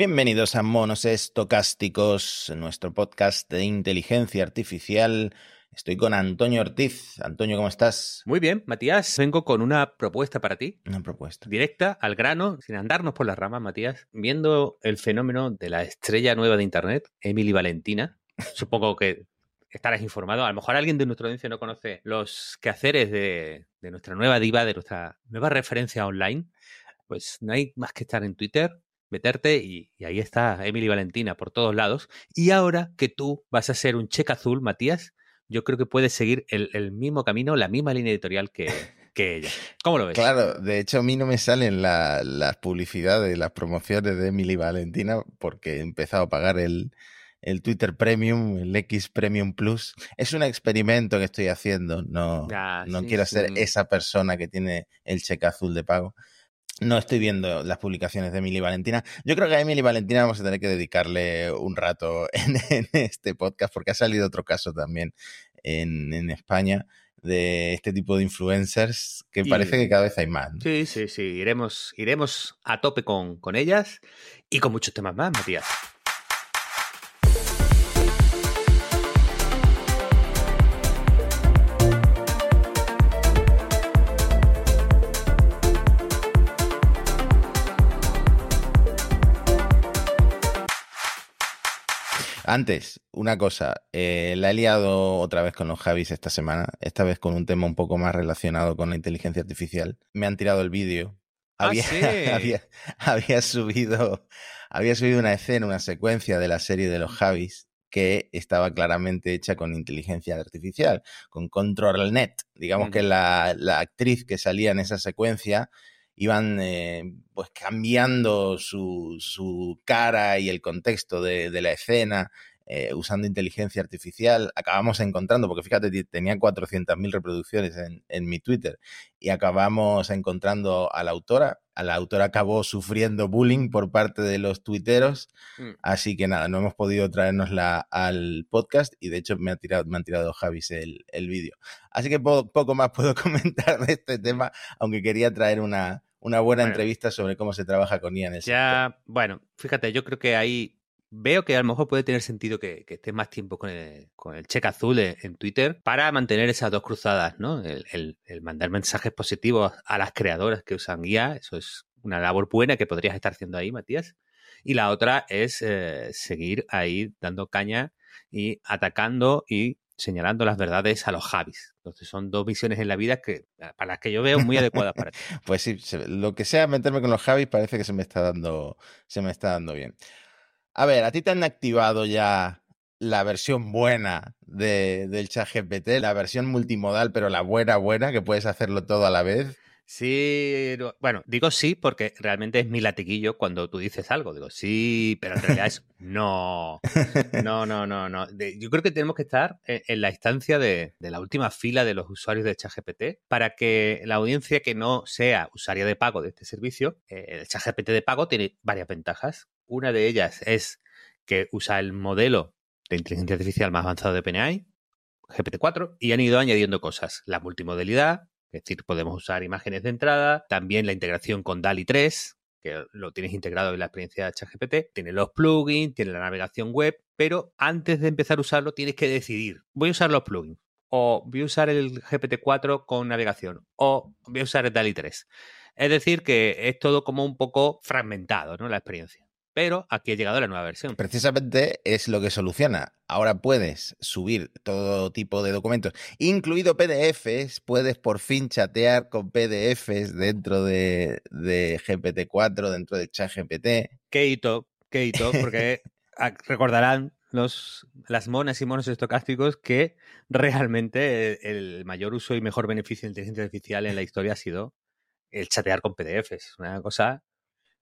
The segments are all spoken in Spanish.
Bienvenidos a Monos Estocásticos, nuestro podcast de inteligencia artificial. Estoy con Antonio Ortiz. Antonio, ¿cómo estás? Muy bien, Matías. Vengo con una propuesta para ti. Una propuesta. Directa, al grano, sin andarnos por las ramas, Matías. Viendo el fenómeno de la estrella nueva de Internet, Emily Valentina. Supongo que estarás informado. A lo mejor alguien de nuestra audiencia no conoce los quehaceres de, de nuestra nueva diva, de nuestra nueva referencia online. Pues no hay más que estar en Twitter, meterte y, y, ahí está Emily Valentina por todos lados. Y ahora que tú vas a ser un cheque azul, Matías, yo creo que puedes seguir el, el mismo camino, la misma línea editorial que, que, ella. ¿Cómo lo ves? Claro, de hecho a mí no me salen la, las publicidades, las promociones de Emily Valentina porque he empezado a pagar el, el Twitter Premium, el X Premium Plus. Es un experimento que estoy haciendo. No, ah, no sí, quiero sí. ser esa persona que tiene el cheque azul de pago. No estoy viendo las publicaciones de Emily Valentina. Yo creo que a Emily Valentina vamos a tener que dedicarle un rato en, en este podcast porque ha salido otro caso también en, en España de este tipo de influencers que y, parece que cada vez hay más. ¿no? Sí, sí, sí. Iremos, iremos a tope con, con ellas y con muchos temas más, Matías. Antes, una cosa, eh, la he liado otra vez con los Javis esta semana, esta vez con un tema un poco más relacionado con la inteligencia artificial. Me han tirado el vídeo. Había, ¿Ah, sí? había, había, subido, había subido una escena, una secuencia de la serie de los Javis que estaba claramente hecha con inteligencia artificial, con ControlNet. Digamos mm. que la, la actriz que salía en esa secuencia iban eh, pues cambiando su, su, cara y el contexto de, de la escena eh, usando inteligencia artificial. Acabamos encontrando, porque fíjate, tenía 400.000 reproducciones en, en, mi Twitter y acabamos encontrando a la autora. A la autora acabó sufriendo bullying por parte de los tuiteros, mm. así que nada, no hemos podido traernosla al podcast y de hecho me, ha tirado, me han tirado Javis el, el vídeo. Así que po poco más puedo comentar de este tema, aunque quería traer una, una buena bueno, entrevista sobre cómo se trabaja con IA en el Ya, sector. bueno, fíjate, yo creo que ahí veo que a lo mejor puede tener sentido que, que estés más tiempo con el, con el cheque azul en, en, Twitter para mantener esas dos cruzadas, ¿no? El, el, el, mandar mensajes positivos a las creadoras que usan IA, eso es una labor buena que podrías estar haciendo ahí, Matías. Y la otra es eh, seguir ahí dando caña y atacando y señalando las verdades a los Javis. Entonces son dos visiones en la vida que para las que yo veo muy adecuadas para ti. pues sí, lo que sea meterme con los Javis parece que se me está dando, se me está dando bien. A ver, ¿a ti te han activado ya la versión buena de, del chat GPT, la versión multimodal, pero la buena, buena, que puedes hacerlo todo a la vez? Sí, bueno, digo sí porque realmente es mi latiguillo cuando tú dices algo. Digo sí, pero en realidad es no. No, no, no, no. Yo creo que tenemos que estar en la instancia de, de la última fila de los usuarios de ChatGPT para que la audiencia que no sea usuaria de pago de este servicio, eh, el ChatGPT de pago tiene varias ventajas. Una de ellas es que usa el modelo de inteligencia artificial más avanzado de OpenAI, GPT-4, y han ido añadiendo cosas. La multimodalidad, es decir, podemos usar imágenes de entrada, también la integración con DALI 3, que lo tienes integrado en la experiencia de ChatGPT, tiene los plugins, tiene la navegación web, pero antes de empezar a usarlo tienes que decidir, voy a usar los plugins, o voy a usar el GPT-4 con navegación, o voy a usar el DALI 3. Es decir, que es todo como un poco fragmentado, ¿no? La experiencia pero aquí ha llegado la nueva versión. Precisamente es lo que soluciona. Ahora puedes subir todo tipo de documentos, incluido PDFs, puedes por fin chatear con PDFs dentro de, de GPT-4, dentro de ChatGPT. Qué hito, qué hito, porque recordarán los, las monas y monos estocásticos que realmente el mayor uso y mejor beneficio de inteligencia artificial en la historia ha sido el chatear con PDFs. Una cosa,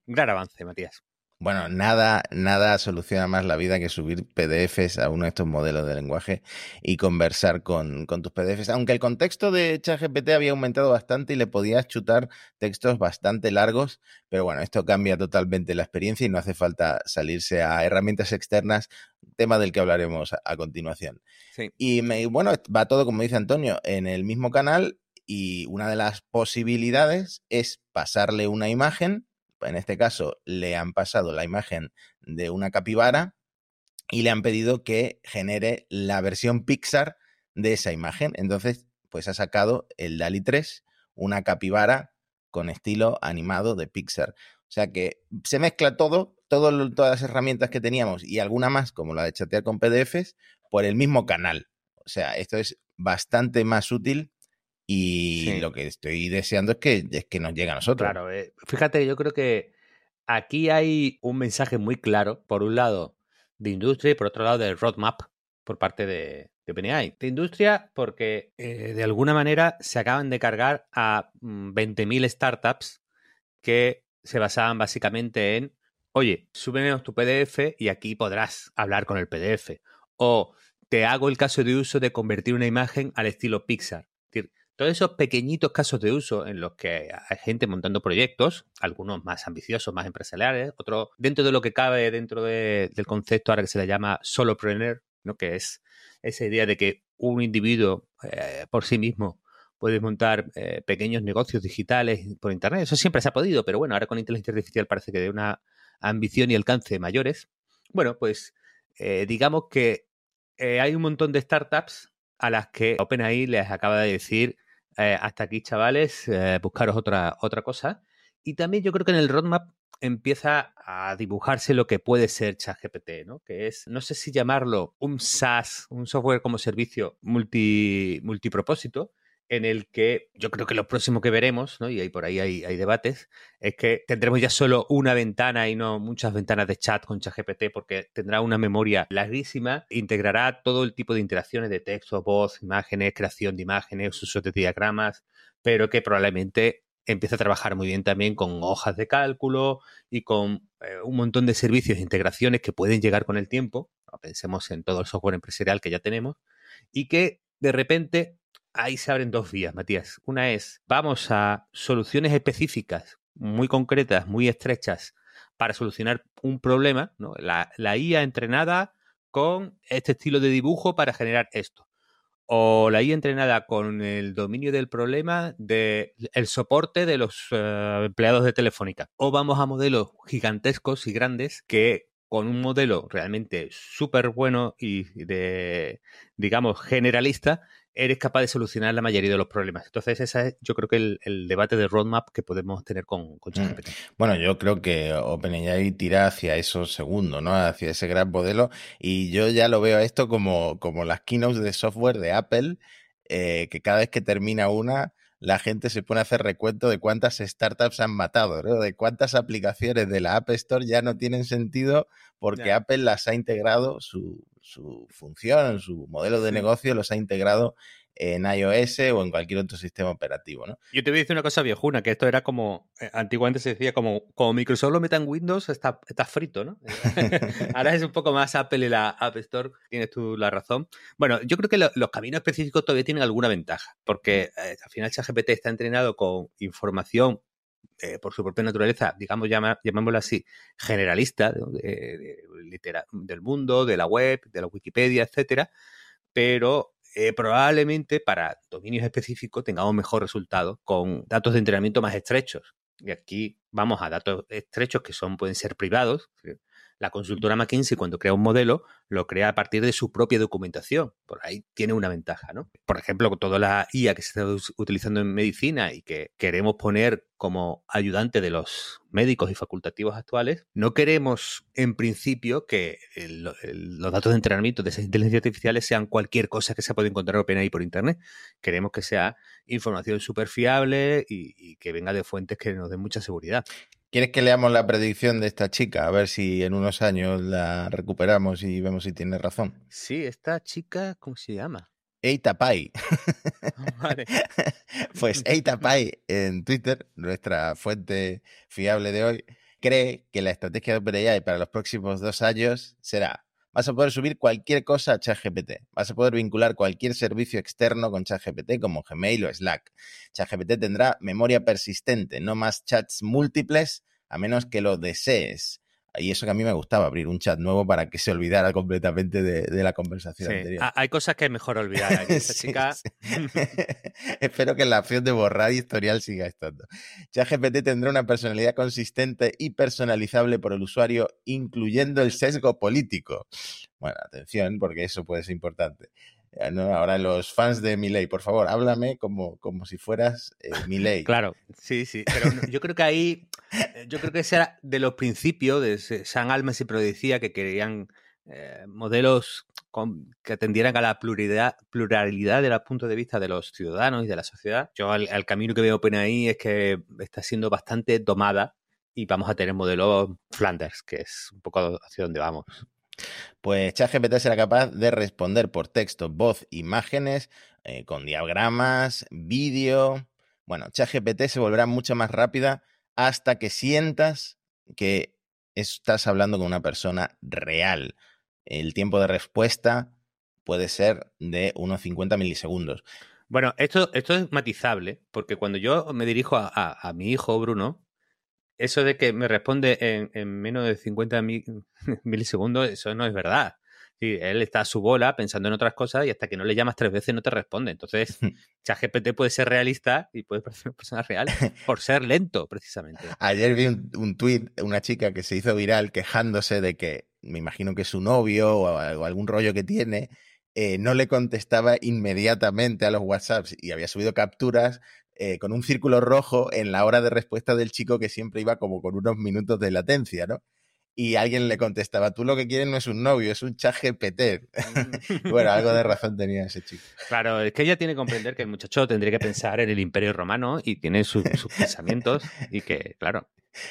un gran avance, Matías. Bueno, nada, nada soluciona más la vida que subir PDFs a uno de estos modelos de lenguaje y conversar con, con tus PDFs. Aunque el contexto de ChatGPT había aumentado bastante y le podías chutar textos bastante largos, pero bueno, esto cambia totalmente la experiencia y no hace falta salirse a herramientas externas, tema del que hablaremos a, a continuación. Sí. Y me, bueno, va todo, como dice Antonio, en el mismo canal y una de las posibilidades es pasarle una imagen en este caso, le han pasado la imagen de una capibara y le han pedido que genere la versión Pixar de esa imagen. Entonces, pues ha sacado el DALI 3, una capibara con estilo animado de Pixar. O sea que se mezcla todo, todas las herramientas que teníamos y alguna más, como la de chatear con PDFs, por el mismo canal. O sea, esto es bastante más útil y lo que estoy deseando es que, es que nos llegue a nosotros. Claro, eh, fíjate, yo creo que aquí hay un mensaje muy claro, por un lado, de industria y por otro lado, del roadmap por parte de, de OpenAI. De industria, porque eh, de alguna manera se acaban de cargar a 20.000 mm, startups que se basaban básicamente en, oye, súbenos tu PDF y aquí podrás hablar con el PDF. O te hago el caso de uso de convertir una imagen al estilo Pixar. Todos esos pequeñitos casos de uso en los que hay gente montando proyectos, algunos más ambiciosos, más empresariales, otros dentro de lo que cabe dentro del concepto ahora que se le llama solopreneur, ¿no? que es esa idea de que un individuo eh, por sí mismo puede montar eh, pequeños negocios digitales por Internet. Eso siempre se ha podido, pero bueno, ahora con inteligencia artificial parece que de una ambición y alcance mayores. Bueno, pues eh, digamos que hay un montón de startups a las que OpenAI les acaba de decir eh, hasta aquí, chavales, eh, buscaros otra, otra cosa. Y también yo creo que en el roadmap empieza a dibujarse lo que puede ser ChatGPT, ¿no? Que es, no sé si llamarlo un SaaS, un software como servicio multi, multipropósito, en el que yo creo que lo próximo que veremos, ¿no? y ahí por ahí hay, debates, es que tendremos ya solo una ventana y no muchas ventanas de chat con ChatGPT porque tendrá una memoria larguísima, integrará todo el tipo de interacciones de texto, voz, imágenes, creación de imágenes, uso de diagramas, pero que probablemente empiece a trabajar muy bien también con hojas de cálculo y con eh, un montón de servicios e integraciones que pueden llegar con el tiempo. Pensemos en todo el software empresarial que ya tenemos y que de repente ahí se abren dos vías, Matías. Una es, vamos a soluciones específicas, muy concretas, muy estrechas, para solucionar un problema, ¿no? la, IA entrenada con este estilo de dibujo para generar esto. O la IA entrenada con el dominio del problema del el soporte de los eh, empleados de Telefónica. O vamos a modelos gigantescos y grandes que con un modelo realmente súper bueno y de, digamos, generalista, eres capaz de solucionar la mayoría de los problemas. Entonces, ese es yo creo que el, debate de roadmap que podemos tener con, con mm. Bueno, yo creo que OpenAI tira hacia eso segundo, ¿no? Hacia ese gran modelo. Y yo ya lo veo esto como, como las keynotes de software de Apple, eh, que cada vez que termina una, la gente se pone a hacer recuento de cuántas startups han matado, ¿no? De cuántas aplicaciones de la App Store ya no tienen sentido porque Apple las ha integrado, su, su función, su modelo de negocio los ha integrado en iOS o en cualquier otro sistema operativo, ¿no? Yo te voy a decir una cosa viejuna, que esto era como, eh, antiguamente se decía como, como Microsoft lo meta en Windows, está, está frito, ¿no? Ahora es un poco más Apple y la App Store, tienes tú la razón. Bueno, yo creo que los caminos específicos todavía tienen alguna ventaja, porque eh, al final ChatGPT está entrenado con información eh, por su propia naturaleza, digamos, llamémoslo así, generalista del mundo, de la web, de la Wikipedia, etcétera, pero eh, probablemente para dominios específicos tengamos mejor resultado con datos de entrenamiento más estrechos. Y aquí vamos a datos estrechos que son, pueden ser privados, la consultora McKinsey, cuando crea un modelo, lo crea a partir de su propia documentación. Por ahí tiene una ventaja, ¿no? Por ejemplo, toda la IA que se está utilizando en medicina y que queremos poner como ayudante de los médicos y facultativos actuales, no queremos en principio que los datos de entrenamiento de esas inteligencias artificiales sean cualquier cosa que se pueda encontrar ahí por Internet. Queremos que sea información súper fiable y, y que venga de fuentes que nos den mucha seguridad. ¿Quieres que leamos la predicción de esta chica? A ver si en unos años la recuperamos y vemos si tiene razón. Sí, esta chica, ¿cómo se llama? Eita Pai. pues Eita Pai en Twitter, nuestra fuente fiable de hoy, cree que la estrategia de OpenAI para los próximos dos años será vas a poder subir cualquier cosa a ChatGPT. Vas a poder vincular cualquier servicio externo con ChatGPT como Gmail o Slack. ChatGPT tendrá memoria persistente, no más chats múltiples a menos que lo desees. Y eso que a mí me gustaba, abrir un chat nuevo para que se olvidara completamente de, la conversación anterior. Hay cosas que es mejor olvidar. chica... Espero que la opción de borrar historial siga estando. ChatGPT tendrá una personalidad consistente y personalizable por el usuario, incluyendo el sesgo político. Bueno, atención, porque eso puede ser importante. Ahora los fans de Miley, por favor, háblame como, como si fueras eh, Miley. Claro, sí, sí. Pero yo creo que ahí, eh, yo creo que ese era de los principios de San Almas y decía que querían eh, modelos que atendieran a la pluralidad, pluralidad de los puntos de vista de los ciudadanos y de la sociedad. Yo al, camino que veo ahí es que está siendo bastante domada y vamos a tener modelos Flanders, que es un poco hacia donde vamos. Pues ChatGPT será capaz de responder por texto, voz, imágenes, eh, con diagramas, vídeo. Bueno, ChatGPT se volverá mucho más rápida hasta que sientas que estás hablando con una persona real. El tiempo de respuesta puede ser de unos 50 milisegundos. Bueno, esto, esto es matizable, porque cuando yo me dirijo a mi hijo Bruno, eso de que me responde en, menos de 50 milisegundos, eso no es verdad. él está a su bola pensando en otras cosas y hasta que no le llamas tres veces no te responde. Entonces, ChatGPT puede ser realista y puede parecer una persona real por ser lento, precisamente. Ayer vi un, un tuit, una chica que se hizo viral quejándose de que, me imagino que su novio o, algún rollo que tiene, eh, no le contestaba inmediatamente a los WhatsApps y había subido capturas eh, con un círculo rojo en la hora de respuesta del chico que siempre iba como con unos minutos de latencia, ¿no? Y alguien le contestaba, tú lo que quieres no es un novio, es un chaje PT. Mm. bueno, algo de razón tenía ese chico. Claro, es que ella tiene que comprender que el muchacho tendría que pensar en el imperio romano y tiene sus pensamientos y que, claro,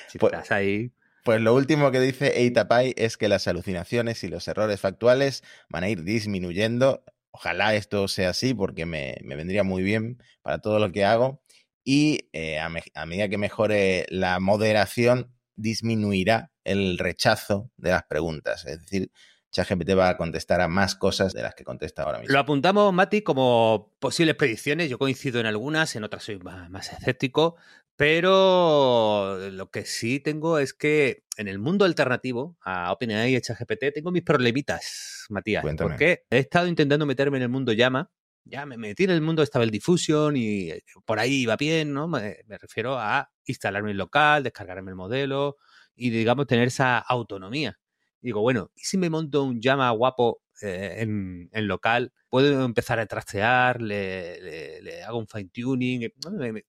si pues, estás ahí... Pues lo último que dice Eitapai es que las alucinaciones y los errores factuales van a ir disminuyendo Ojalá esto sea así porque me, vendría muy bien para todo lo que hago. Y eh, a, medida que mejore la moderación, disminuirá el rechazo de las preguntas. Es decir, ChatGPT va a contestar a más cosas de las que contesta ahora mismo. Lo apuntamos, Mati, como posibles predicciones. Yo coincido en algunas, en otras soy más escéptico. Pero lo que sí tengo es que en el mundo alternativo a OpenAI y ChatGPT tengo mis problemitas, Matías. Porque he estado intentando meterme en el mundo llama. Ya me metí en el mundo Stable Diffusion y eh, por ahí iba bien, ¿no? Me, refiero a instalarme en local, descargarme el modelo y, digamos, tener esa autonomía. Digo, bueno, ¿y si me monto un llama guapo eh, en, local, puedo empezar a trastear, le, hago un fine tuning.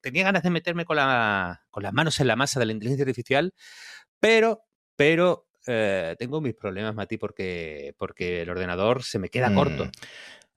Tenía ganas de meterme con, la, con las manos en la masa de la inteligencia artificial, pero, pero eh, tengo mis problemas, Mati, porque, porque el ordenador se me queda corto. Mm.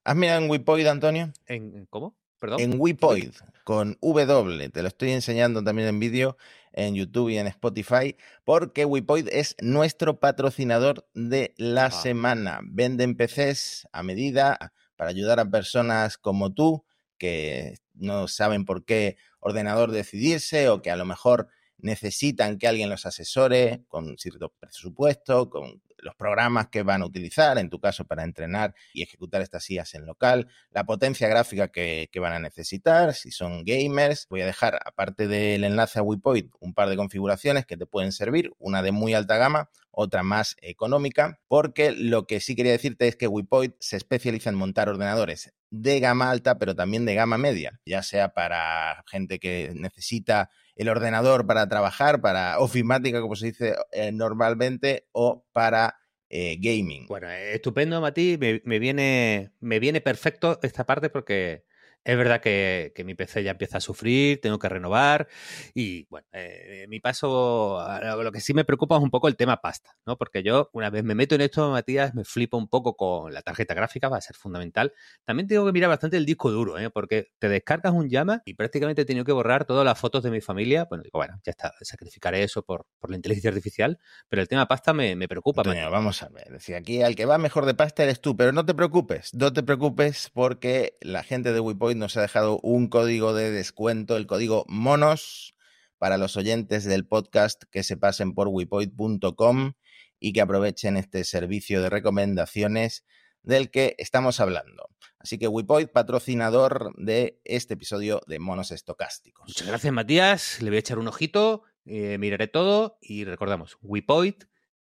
¿Has mirado en Wipoid, Antonio? ¿En cómo? En Wipoid, con W, te lo estoy enseñando también en vídeo en YouTube y en Spotify, porque Wipoid es nuestro patrocinador de la ah. semana. Venden PCs a medida para ayudar a personas como tú que no saben por qué ordenador decidirse o que a lo mejor necesitan que alguien los asesore con cierto presupuesto, con los programas que van a utilizar, en tu caso para entrenar y ejecutar estas IAS en local, la potencia gráfica que, van a necesitar, si son gamers. Voy a dejar, aparte del enlace a WePoint, un par de configuraciones que te pueden servir, una de muy alta gama, otra más económica, porque lo que sí quería decirte es que WePoint se especializa en montar ordenadores de gama alta, pero también de gama media, ya sea para gente que necesita el ordenador para trabajar, para ofimática, como se dice eh, normalmente, o para eh, gaming. Bueno, estupendo, Mati. me, viene, me viene perfecto esta parte porque es verdad que, mi PC ya empieza a sufrir, tengo que renovar y bueno, eh, mi paso, lo que sí me preocupa es un poco el tema pasta, ¿no? Porque yo una vez me meto en esto, Matías, me flipo un poco con la tarjeta gráfica, va a ser fundamental. También tengo que mirar bastante el disco duro, ¿eh? Porque te descargas un llama y prácticamente he tenido que borrar todas las fotos de mi familia. Bueno, digo, bueno, ya está, sacrificaré eso por, la inteligencia artificial, pero el tema pasta me, preocupa. vamos a ver, si aquí al que va mejor de pasta eres tú, pero no te preocupes, no te preocupes porque la gente de Nos ha dejado un código de descuento, el código MONOS, para los oyentes del podcast que se pasen por wipoid.com y que aprovechen este servicio de recomendaciones del que estamos hablando. Así que Wipoid, patrocinador de este episodio de Monos Estocásticos. Muchas gracias, Matías. Le voy a echar un ojito, eh, miraré todo y recordamos, Wipoid,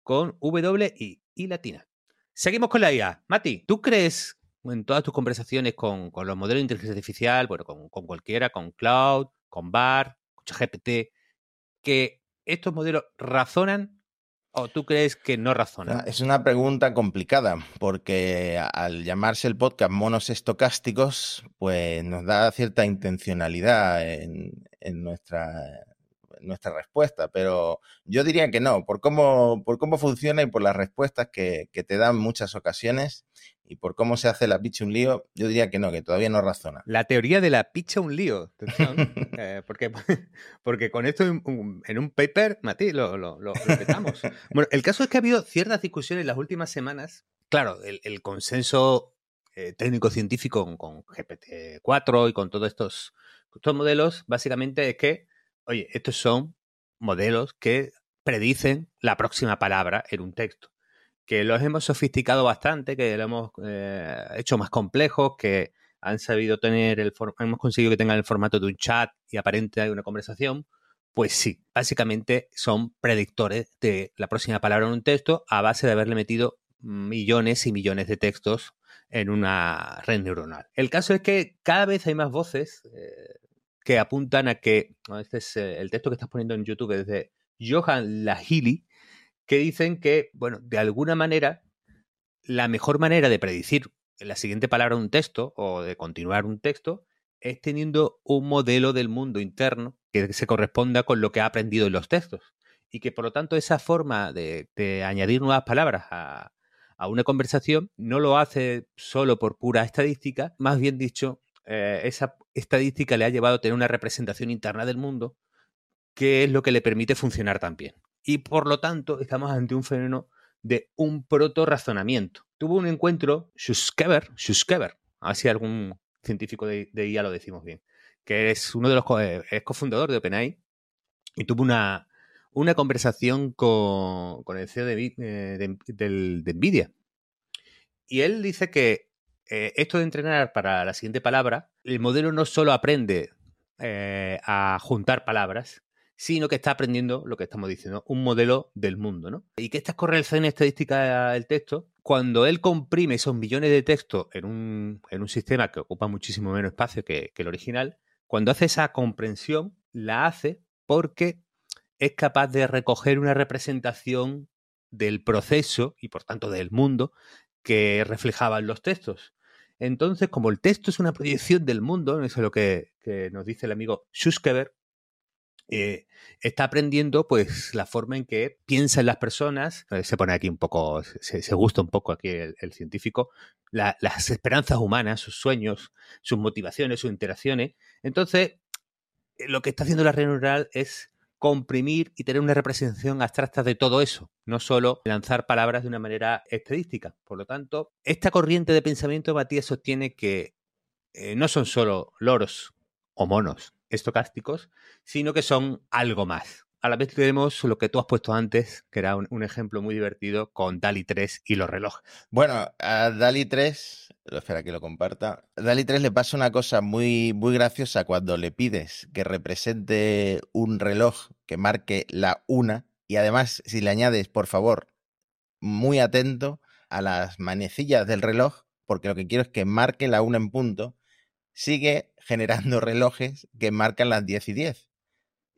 con W y I latina. Seguimos con la IA. Mati, ¿tú crees en todas tus conversaciones con, los modelos de inteligencia artificial, bueno, con, cualquiera, con Cloud, con BAR, con GPT, que estos modelos razonan ¿O tú crees que no razonan? Es una pregunta complicada, porque al llamarse el podcast monos estocásticos, pues nos da cierta intencionalidad en, en nuestra nuestra respuesta, pero yo diría que no, por cómo, por cómo funciona y por las respuestas que, te dan muchas ocasiones y por cómo se hace la picha un lío, yo diría que no, que todavía no razona. La teoría de la picha un lío, eh, porque, porque con esto en, un paper, Mati, lo, lo, lo, bueno, el caso es que ha habido ciertas discusiones en las últimas semanas. Claro, el, consenso eh, técnico-científico con, GPT-4 y con todos estos, estos modelos, básicamente es que Oye, estos son modelos que predicen la próxima palabra en un texto. Que los hemos sofisticado bastante, que lo hemos eh, hecho más complejos, que han sabido tener el hemos conseguido que tengan el formato de un chat y aparente una conversación. Pues sí, básicamente son predictores de la próxima palabra en un texto a base de haberle metido millones y millones de textos en una red neuronal. El caso es que cada vez hay más voces, eh, que apuntan a que, este es eh, el texto que estás poniendo en YouTube es de Johan Lahili, que dicen que, bueno, de alguna manera, la mejor manera de predecir la siguiente palabra de un texto o de continuar un texto es teniendo un modelo del mundo interno que se corresponda con lo que ha aprendido en los textos. Y que por lo tanto esa forma de, añadir nuevas palabras a, una conversación no lo hace solo por pura estadística, más bien dicho, eh, esa estadística le ha llevado a tener una representación interna del mundo que es lo que le permite funcionar tan bien. Y por lo tanto, estamos ante un fenómeno de un proto-razonamiento. Tuvo un encuentro Schuskever, Schuskever, a ver si algún científico de, IA lo decimos bien, que es uno de los eh, es cofundador de OpenAI, y tuvo una, una conversación con, con el CEO de, eh, de NVIDIA. Y él dice que eh, esto de entrenar para la siguiente palabra, el modelo no solo aprende a juntar palabras, sino que está aprendiendo lo que estamos diciendo, un modelo del mundo, ¿no? Y que estas correlaciones estadísticas del texto, cuando él comprime esos millones de textos en un, en un sistema que ocupa muchísimo menos espacio que, que el original, cuando hace esa comprensión, la hace porque es capaz de recoger una representación del proceso y por tanto del mundo que reflejaban los textos. Entonces, como el texto es una proyección del mundo, eso es lo que, nos dice el amigo Schuskever, eh, está aprendiendo pues la forma en que piensan las personas, eh, se pone aquí un poco, se, gusta un poco aquí el, científico, las esperanzas humanas, sus sueños, sus motivaciones, sus interacciones. Entonces, eh, lo que está haciendo la red neural es comprimir y tener una representación abstracta de todo eso, no solo lanzar palabras de una manera estadística. Por lo tanto, esta corriente de pensamiento Matías sostiene que no son solo loros o monos estocásticos, sino que son algo más. A la vez tenemos lo que tú has puesto antes, que era un, ejemplo muy divertido con DALI 3 y los relojes. Bueno, a DALI 3 espera que lo comparta. Dali 3 le pasa una cosa muy, muy graciosa cuando le pides que represente un reloj que marque la una y además si le añades, por favor, muy atento a las manecillas del reloj, porque lo que quiero es que marque la una en punto, sigue generando relojes que marcan las 10 y 10.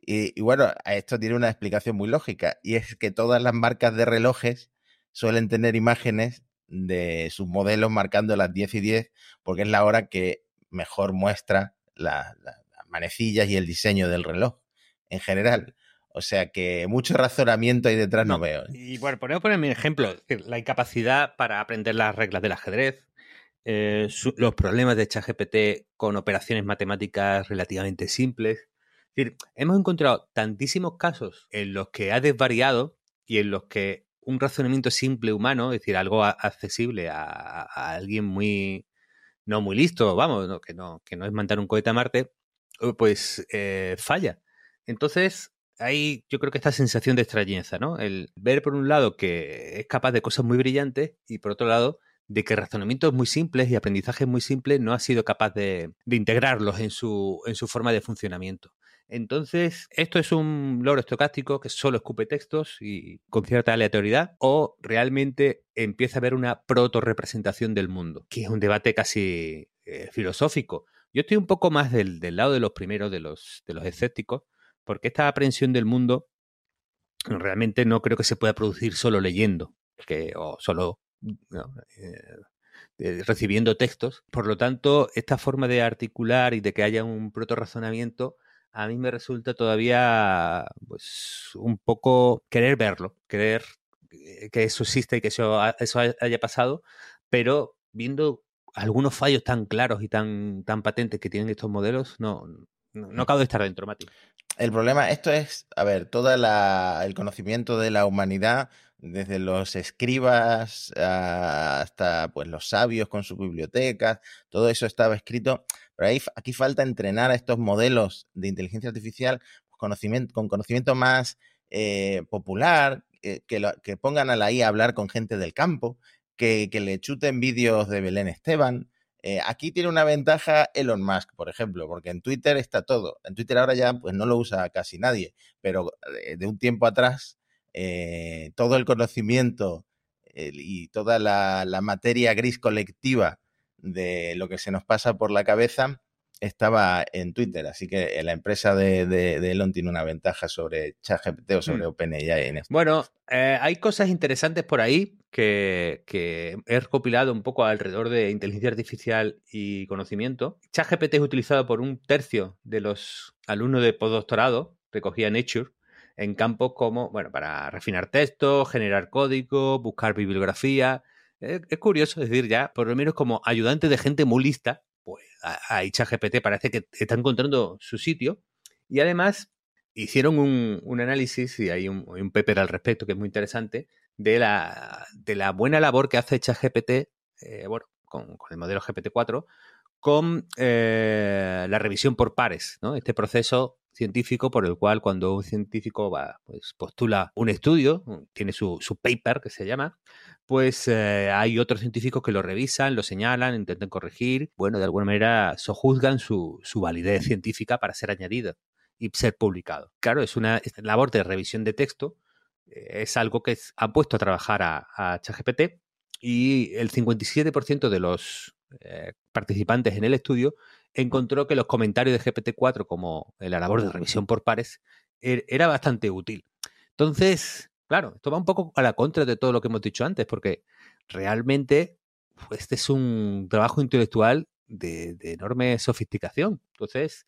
Y, y bueno, esto tiene una explicación muy lógica, y es que todas las marcas de relojes suelen tener imágenes de sus modelos marcando las 10 y 10, porque es la hora que mejor muestra las manecillas y el diseño del reloj en general. O sea que mucho razonamiento ahí detrás no, veo. ¿eh? Y bueno, ponemos poner mi ejemplo, la incapacidad para aprender las reglas del ajedrez, eh, los problemas de ChatGPT con operaciones matemáticas relativamente simples. Es decir, hemos encontrado tantísimos casos en los que ha desvariado y en los que un razonamiento simple humano, es decir, algo accesible a, alguien muy, no muy listo, vamos, que, no, que no es mandar un cohete a Marte, eh, pues eh, falla. Entonces, hay yo creo que esta sensación de extrañeza, ¿no? El ver por un lado que es capaz de cosas muy brillantes y por otro lado de que razonamientos muy simples y aprendizajes muy simples no ha sido capaz de, integrarlos en su, forma de funcionamiento. Entonces, ¿esto es un loro estocástico que solo escupe textos y con cierta aleatoriedad? ¿O realmente empieza a haber una proto-representación del mundo? Que es un debate casi eh, filosófico. Yo estoy un poco más del, lado de los primeros, de los, de los escépticos, porque esta aprehensión del mundo realmente no creo que se pueda producir solo leyendo que, o solo eh, recibiendo textos. Por lo tanto, esta forma de articular y de que haya un proto-razonamiento a mí me resulta todavía pues un poco querer verlo, querer eh, que eso exista y que eso, haya pasado, pero viendo algunos fallos tan claros y tan, tan patentes que tienen estos modelos, no, no, no acabo de estar dentro, Mati. El problema, esto es, a ver, todo el conocimiento de la humanidad, desde los escribas hasta pues los sabios con sus bibliotecas, todo eso estaba escrito pero ahí, aquí falta entrenar a estos modelos de inteligencia artificial conocimiento, con conocimiento más eh, popular, eh, que, que, pongan a la IA a hablar con gente del campo, que, que le chuten vídeos de Belén Esteban. Eh, aquí tiene una ventaja Elon Musk, por ejemplo, porque en Twitter está todo. En Twitter ahora ya pues no lo usa casi nadie, pero de un tiempo atrás todo el conocimiento y toda la, la materia gris colectiva de lo que se nos pasa por la cabeza estaba en Twitter, así que la empresa de, Elon tiene una ventaja sobre ChatGPT o sobre mm. OpenAI en esto. Bueno, eh, hay cosas interesantes por ahí que, he recopilado un poco alrededor de inteligencia artificial y conocimiento. ChatGPT es utilizado por un tercio de los alumnos de postdoctorado, recogía Nature, en campos como, bueno, para refinar textos, generar código, buscar bibliografía, es, curioso, decir, ya, por lo menos como ayudante de gente muy lista, pues a, ChatGPT parece que está encontrando su sitio. Y además hicieron un, análisis, y hay un, un, paper al respecto que es muy interesante, de la, de la buena labor que hace ChatGPT, eh, bueno, con, el modelo GPT-4, con eh, la revisión por pares, ¿no? Este proceso científico por el cual cuando un científico pues postula un estudio, tiene su, su paper que se llama, pues eh, hay otros científicos que lo revisan, lo señalan, intentan corregir, bueno, de alguna manera sojuzgan su, su validez científica para ser añadido y ser publicado. Claro, es una labor de revisión de texto, eh, es algo que ha puesto a trabajar a, a ChatGPT y el 57% de los eh, participantes en el estudio encontró que los comentarios de GPT-4 como la labor de revisión por pares er, era bastante útil. Entonces, claro, esto va un poco a la contra de todo lo que hemos dicho antes, porque realmente pues, este es un trabajo intelectual de, enorme sofisticación. Entonces,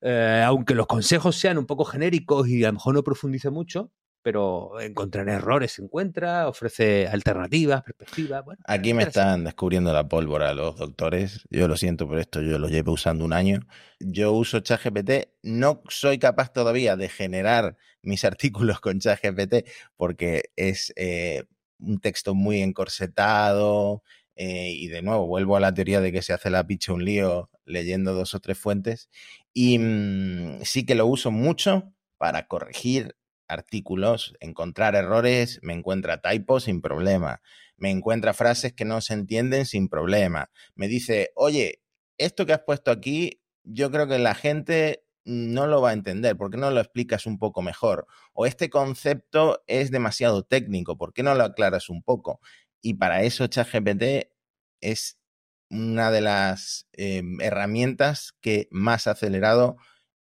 eh, aunque los consejos sean un poco genéricos y a lo mejor no profundice mucho, pero encontrar errores se encuentra, ofrece alternativas, perspectivas. Bueno, Aquí me están descubriendo la pólvora los doctores. Yo lo siento por esto, yo lo llevo usando un año. Yo uso ChatGPT, no soy capaz todavía de generar mis artículos con ChatGPT porque es eh, un texto muy encorsetado. Eh, y de nuevo, vuelvo a la teoría de que se hace la picha un lío leyendo dos o tres fuentes. Y mm, sí que lo uso mucho para corregir artículos, encontrar errores, me encuentra typos sin problema, me encuentra frases que no se entienden sin problema, me dice, oye, esto que has puesto aquí, yo creo que la gente no lo va a entender, ¿por qué no lo explicas un poco mejor? O este concepto es demasiado técnico, ¿por qué no lo aclaras un poco? Y para eso ChatGPT es una de las em, herramientas que más acelerado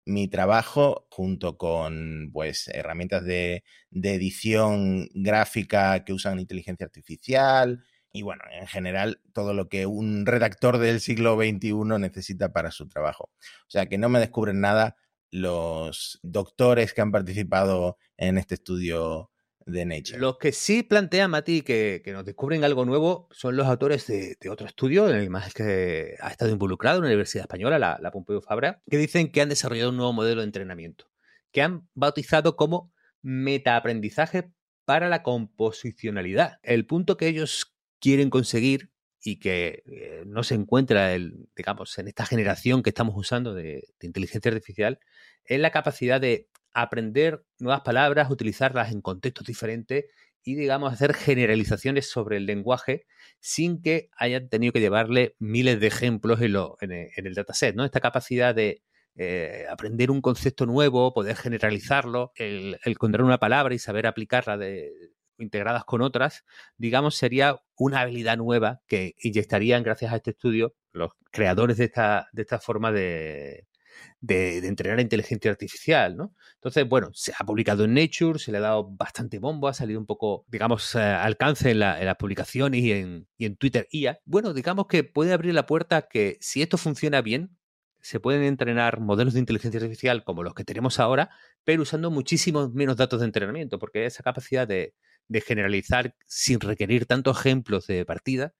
mi trabajo junto con pues herramientas de, edición gráfica que usan inteligencia artificial y bueno, en general todo lo que un redactor del siglo XXI necesita para su trabajo. O sea que no me descubren nada los doctores que han participado en este estudio de Nature. Los que sí plantean, Mati, que, que nos descubren algo nuevo son los autores de, otro estudio en el más que ha estado involucrado en la Universidad Española, la, la Pompeu Fabra, que dicen que han desarrollado un nuevo modelo de entrenamiento, que han bautizado como metaaprendizaje para la composicionalidad. El punto que ellos quieren conseguir y que eh, no se encuentra el, digamos, en esta generación que estamos usando de, de inteligencia artificial, es la capacidad de aprender nuevas palabras, utilizarlas en contextos diferentes y, digamos, hacer generalizaciones sobre el lenguaje sin que hayan tenido que llevarle miles de ejemplos en, el, dataset, ¿no? Esta capacidad de eh, aprender un concepto nuevo, poder generalizarlo, el, encontrar una palabra y saber aplicarla de, integradas con otras, digamos, sería una habilidad nueva que inyectarían, gracias a este estudio, los creadores de esta, de esta forma de, de, entrenar a inteligencia artificial, ¿no? Entonces, bueno, se ha publicado en Nature, se le ha dado bastante bombo, ha salido un poco, digamos, eh, alcance en, las publicaciones y en, y en Twitter IA. Bueno, digamos que puede abrir la puerta que si esto funciona bien, se pueden entrenar modelos de inteligencia artificial como los que tenemos ahora, pero usando muchísimos menos datos de entrenamiento, porque esa capacidad de, de generalizar sin requerir tantos ejemplos de partida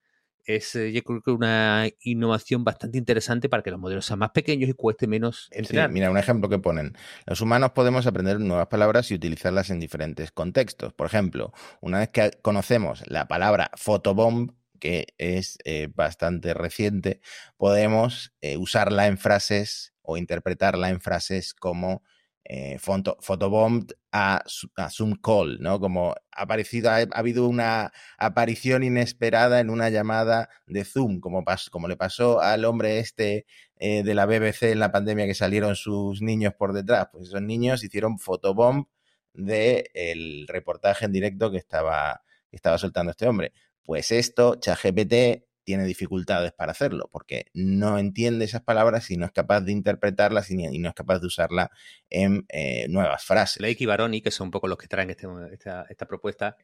es eh, yo creo que una innovación bastante interesante para que los modelos sean más pequeños y cueste menos entrenar. mira, un ejemplo que ponen. Los humanos podemos aprender nuevas palabras y utilizarlas en diferentes contextos. Por ejemplo, una vez que conocemos la palabra photobomb, que es eh, bastante reciente, podemos eh, usarla en frases o interpretarla en frases como eh, photobomb a, Zoom Call, ¿no? Como ha, aparecido, ha, habido una aparición inesperada en una llamada de Zoom, como, como le pasó al hombre este eh, de la BBC en la pandemia que salieron sus niños por detrás. Pues esos niños hicieron photobomb del reportaje en directo que estaba, que estaba soltando este hombre. Pues esto, ChatGPT tiene dificultades para hacerlo, porque no entiende esas palabras y no es capaz de interpretarlas y, no es capaz de usarla en eh, nuevas frases. Lake y Baroni, que son un poco los que traen este, esta, propuesta,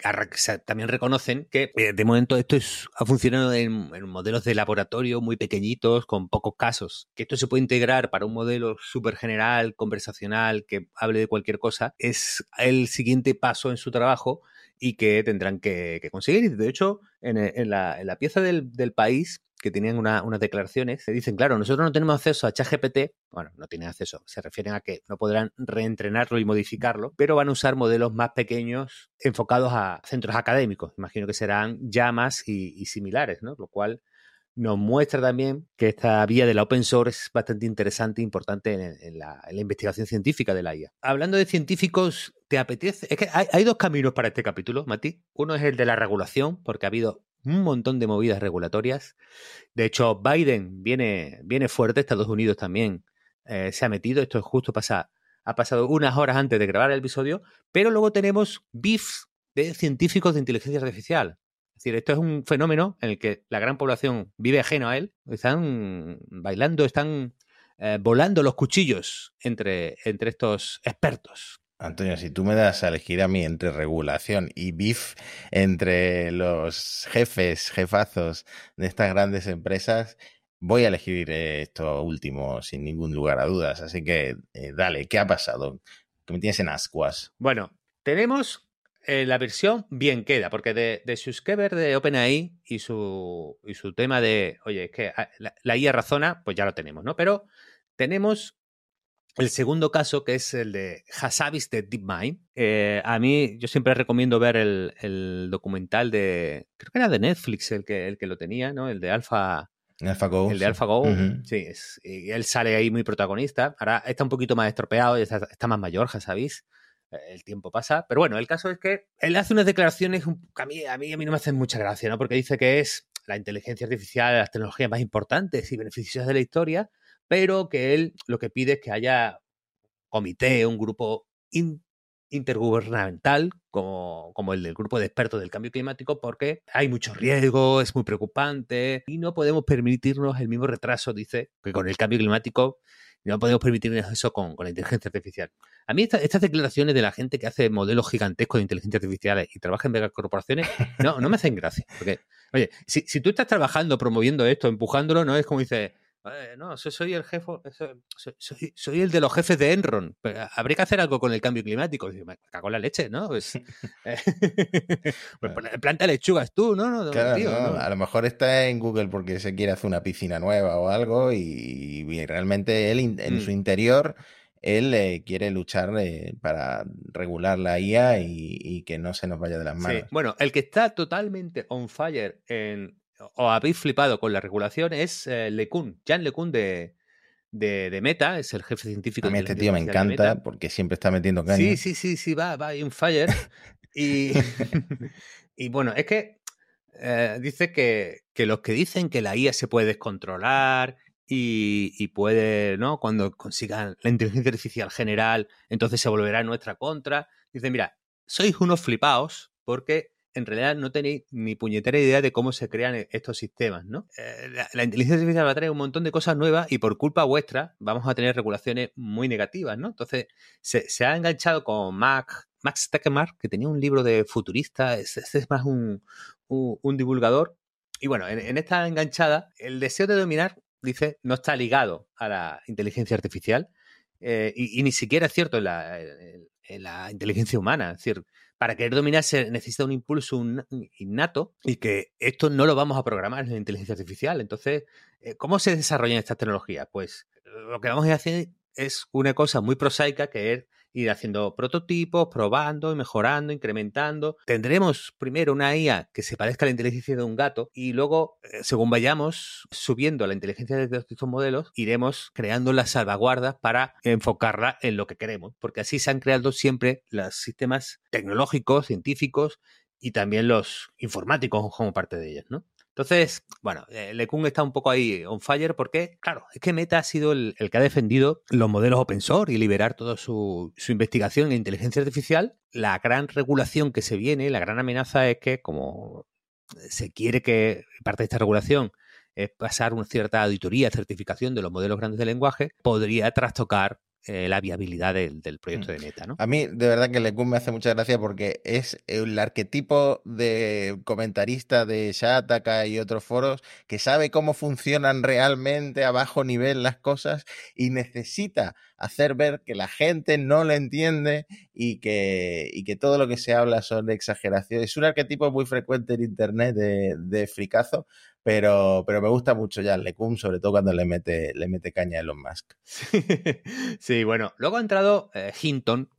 también reconocen que eh, de momento esto ha funcionado en, modelos de laboratorio muy pequeñitos, con pocos casos. Que esto se puede integrar para un modelo súper general, conversacional, que hable de cualquier cosa, es el siguiente paso en su trabajo y que tendrán que, conseguir. Y de hecho, en, en, la, en la, pieza del, país que tenían unas declaraciones, se dicen, claro, nosotros no tenemos acceso a ChatGPT, bueno, no tienen acceso, se refieren a que no podrán reentrenarlo y modificarlo, pero van a usar modelos más pequeños enfocados a centros académicos, imagino que serán llamas y, similares, ¿no? Lo cual nos muestra también que esta vía de la open source es bastante interesante e importante en, la, investigación científica de la IA. Hablando de científicos, ¿te apetece? Es que hay, dos caminos para este capítulo, Mati. Uno es el de la regulación, porque ha habido un montón de movidas regulatorias. De hecho, Biden viene, viene fuerte, Estados Unidos también eh, se ha metido. Esto es justo pasa, ha pasado unas horas antes de grabar el episodio, pero luego tenemos BIF de científicos de inteligencia artificial. Es decir, esto es un fenómeno en el que la gran población vive ajeno a él, están bailando, están eh, volando los cuchillos entre, entre estos expertos. Antonio, si tú me das a elegir a mí entre regulación y BIF entre los jefes, jefazos de estas grandes empresas, voy a elegir esto último sin ningún lugar a dudas. Así que eh, dale, ¿qué ha pasado? Que me tienes en ascuas. Bueno, tenemos eh, la versión bien queda, porque de, de de OpenAI y su, y su tema de, oye, es que ah, la, IA razona, pues ya lo tenemos, ¿no? Pero tenemos el segundo caso, que es el de Hassabis de DeepMind. Eh, a mí, yo siempre recomiendo ver el, documental de, creo que era de Netflix el que, el que lo tenía, ¿no? El de Alpha... AlphaGo. El de AlphaGo, sí. Es, y él sale ahí muy protagonista. Ahora está un poquito más estropeado, está, está más mayor, Hassabis el tiempo pasa. Pero bueno, el caso es que él hace unas declaraciones que a mí, a mí, a mí no me hacen mucha gracia, ¿no? Porque dice que es la inteligencia artificial, las tecnologías más importantes y beneficiosas de la historia, pero que él lo que pide es que haya comité, un grupo intergubernamental como, como, el del grupo de expertos del cambio climático porque hay mucho riesgo, es muy preocupante y no podemos permitirnos el mismo retraso, dice, que con el cambio climático no podemos permitirnos eso con, la inteligencia artificial. A mí estas declaraciones de la gente que hace modelos gigantescos de inteligencia artificial y trabaja en megacorporaciones, no, no me hacen gracia. Porque, oye, si, si tú estás trabajando, promoviendo esto, empujándolo, no es como dice, no, soy el jefe, soy, el de los jefes de Enron. Pero habría que hacer algo con el cambio climático. Me cago en la leche, ¿no? Pues, eh, pues planta lechugas tú, ¿no? A lo mejor está en Google porque se quiere hacer una piscina nueva o algo y, realmente él en su mm. interior él eh, quiere luchar eh, para regular la IA y, que no se nos vaya de las manos. Sí. Bueno, el que está totalmente on fire en, o habéis flipado con la regulación es eh, LeCun, Jan LeCun de, de, Meta, es el jefe científico. A mí este tío me encanta porque siempre está metiendo caña. Sí, sí, sí, sí, va, va un fire. y, y bueno, es que eh, dice que, que, los que dicen que la IA se puede descontrolar, y, puede, ¿no? Cuando consigan la inteligencia artificial general, entonces se volverá en nuestra contra. Dice, mira, sois unos flipaos porque en realidad no tenéis ni puñetera idea de cómo se crean e-, estos sistemas, ¿no? Eh, la, inteligencia artificial va a traer un montón de cosas nuevas y por culpa vuestra vamos a tener regulaciones muy negativas, ¿no? Entonces, se, ha enganchado con Mac, Max Tegmark, que tenía un libro de futurista, este es, más un, divulgador. Y bueno, en, esta enganchada, el deseo de dominar, dice, no está ligado a la inteligencia artificial eh, y, ni siquiera es cierto en la, en la inteligencia humana. Es decir, para querer dominar se necesita un impulso innato y que esto no lo vamos a programar en la inteligencia artificial. Entonces, eh, ¿cómo se desarrollan estas tecnologías? Pues lo que vamos a hacer es una cosa muy prosaica que es ir haciendo prototipos, probando mejorando, incrementando. Tendremos primero una IA que se parezca a la inteligencia de un gato y luego, eh, según vayamos subiendo la inteligencia de estos modelos, iremos creando las salvaguardas para enfocarla en lo que queremos, porque así se han creado siempre los sistemas tecnológicos, científicos y también los informáticos como parte de ellos, ¿no? Entonces, bueno, eh, LeCun está un poco ahí on fire porque, claro, es que Meta ha sido el, que ha defendido los modelos open source y liberar toda su, investigación en inteligencia artificial. La gran regulación que se viene, la gran amenaza es que, como se quiere que parte de esta regulación es pasar una cierta auditoría, certificación de los modelos grandes de lenguaje, podría trastocar eh, la viabilidad del, proyecto mm. de Meta, ¿no? A mí, de verdad que Lecun me hace mucha gracia porque es el arquetipo de comentarista de Shataka y otros foros que sabe cómo funcionan realmente a bajo nivel las cosas y necesita hacer ver que la gente no lo entiende y que, y que todo lo que se habla son exageraciones. Es un arquetipo muy frecuente en Internet de, de fricazo, pero, pero me gusta mucho ya Lecum, sobre todo cuando le mete, le mete caña a Elon Musk. Sí, bueno, luego ha entrado eh, Hinton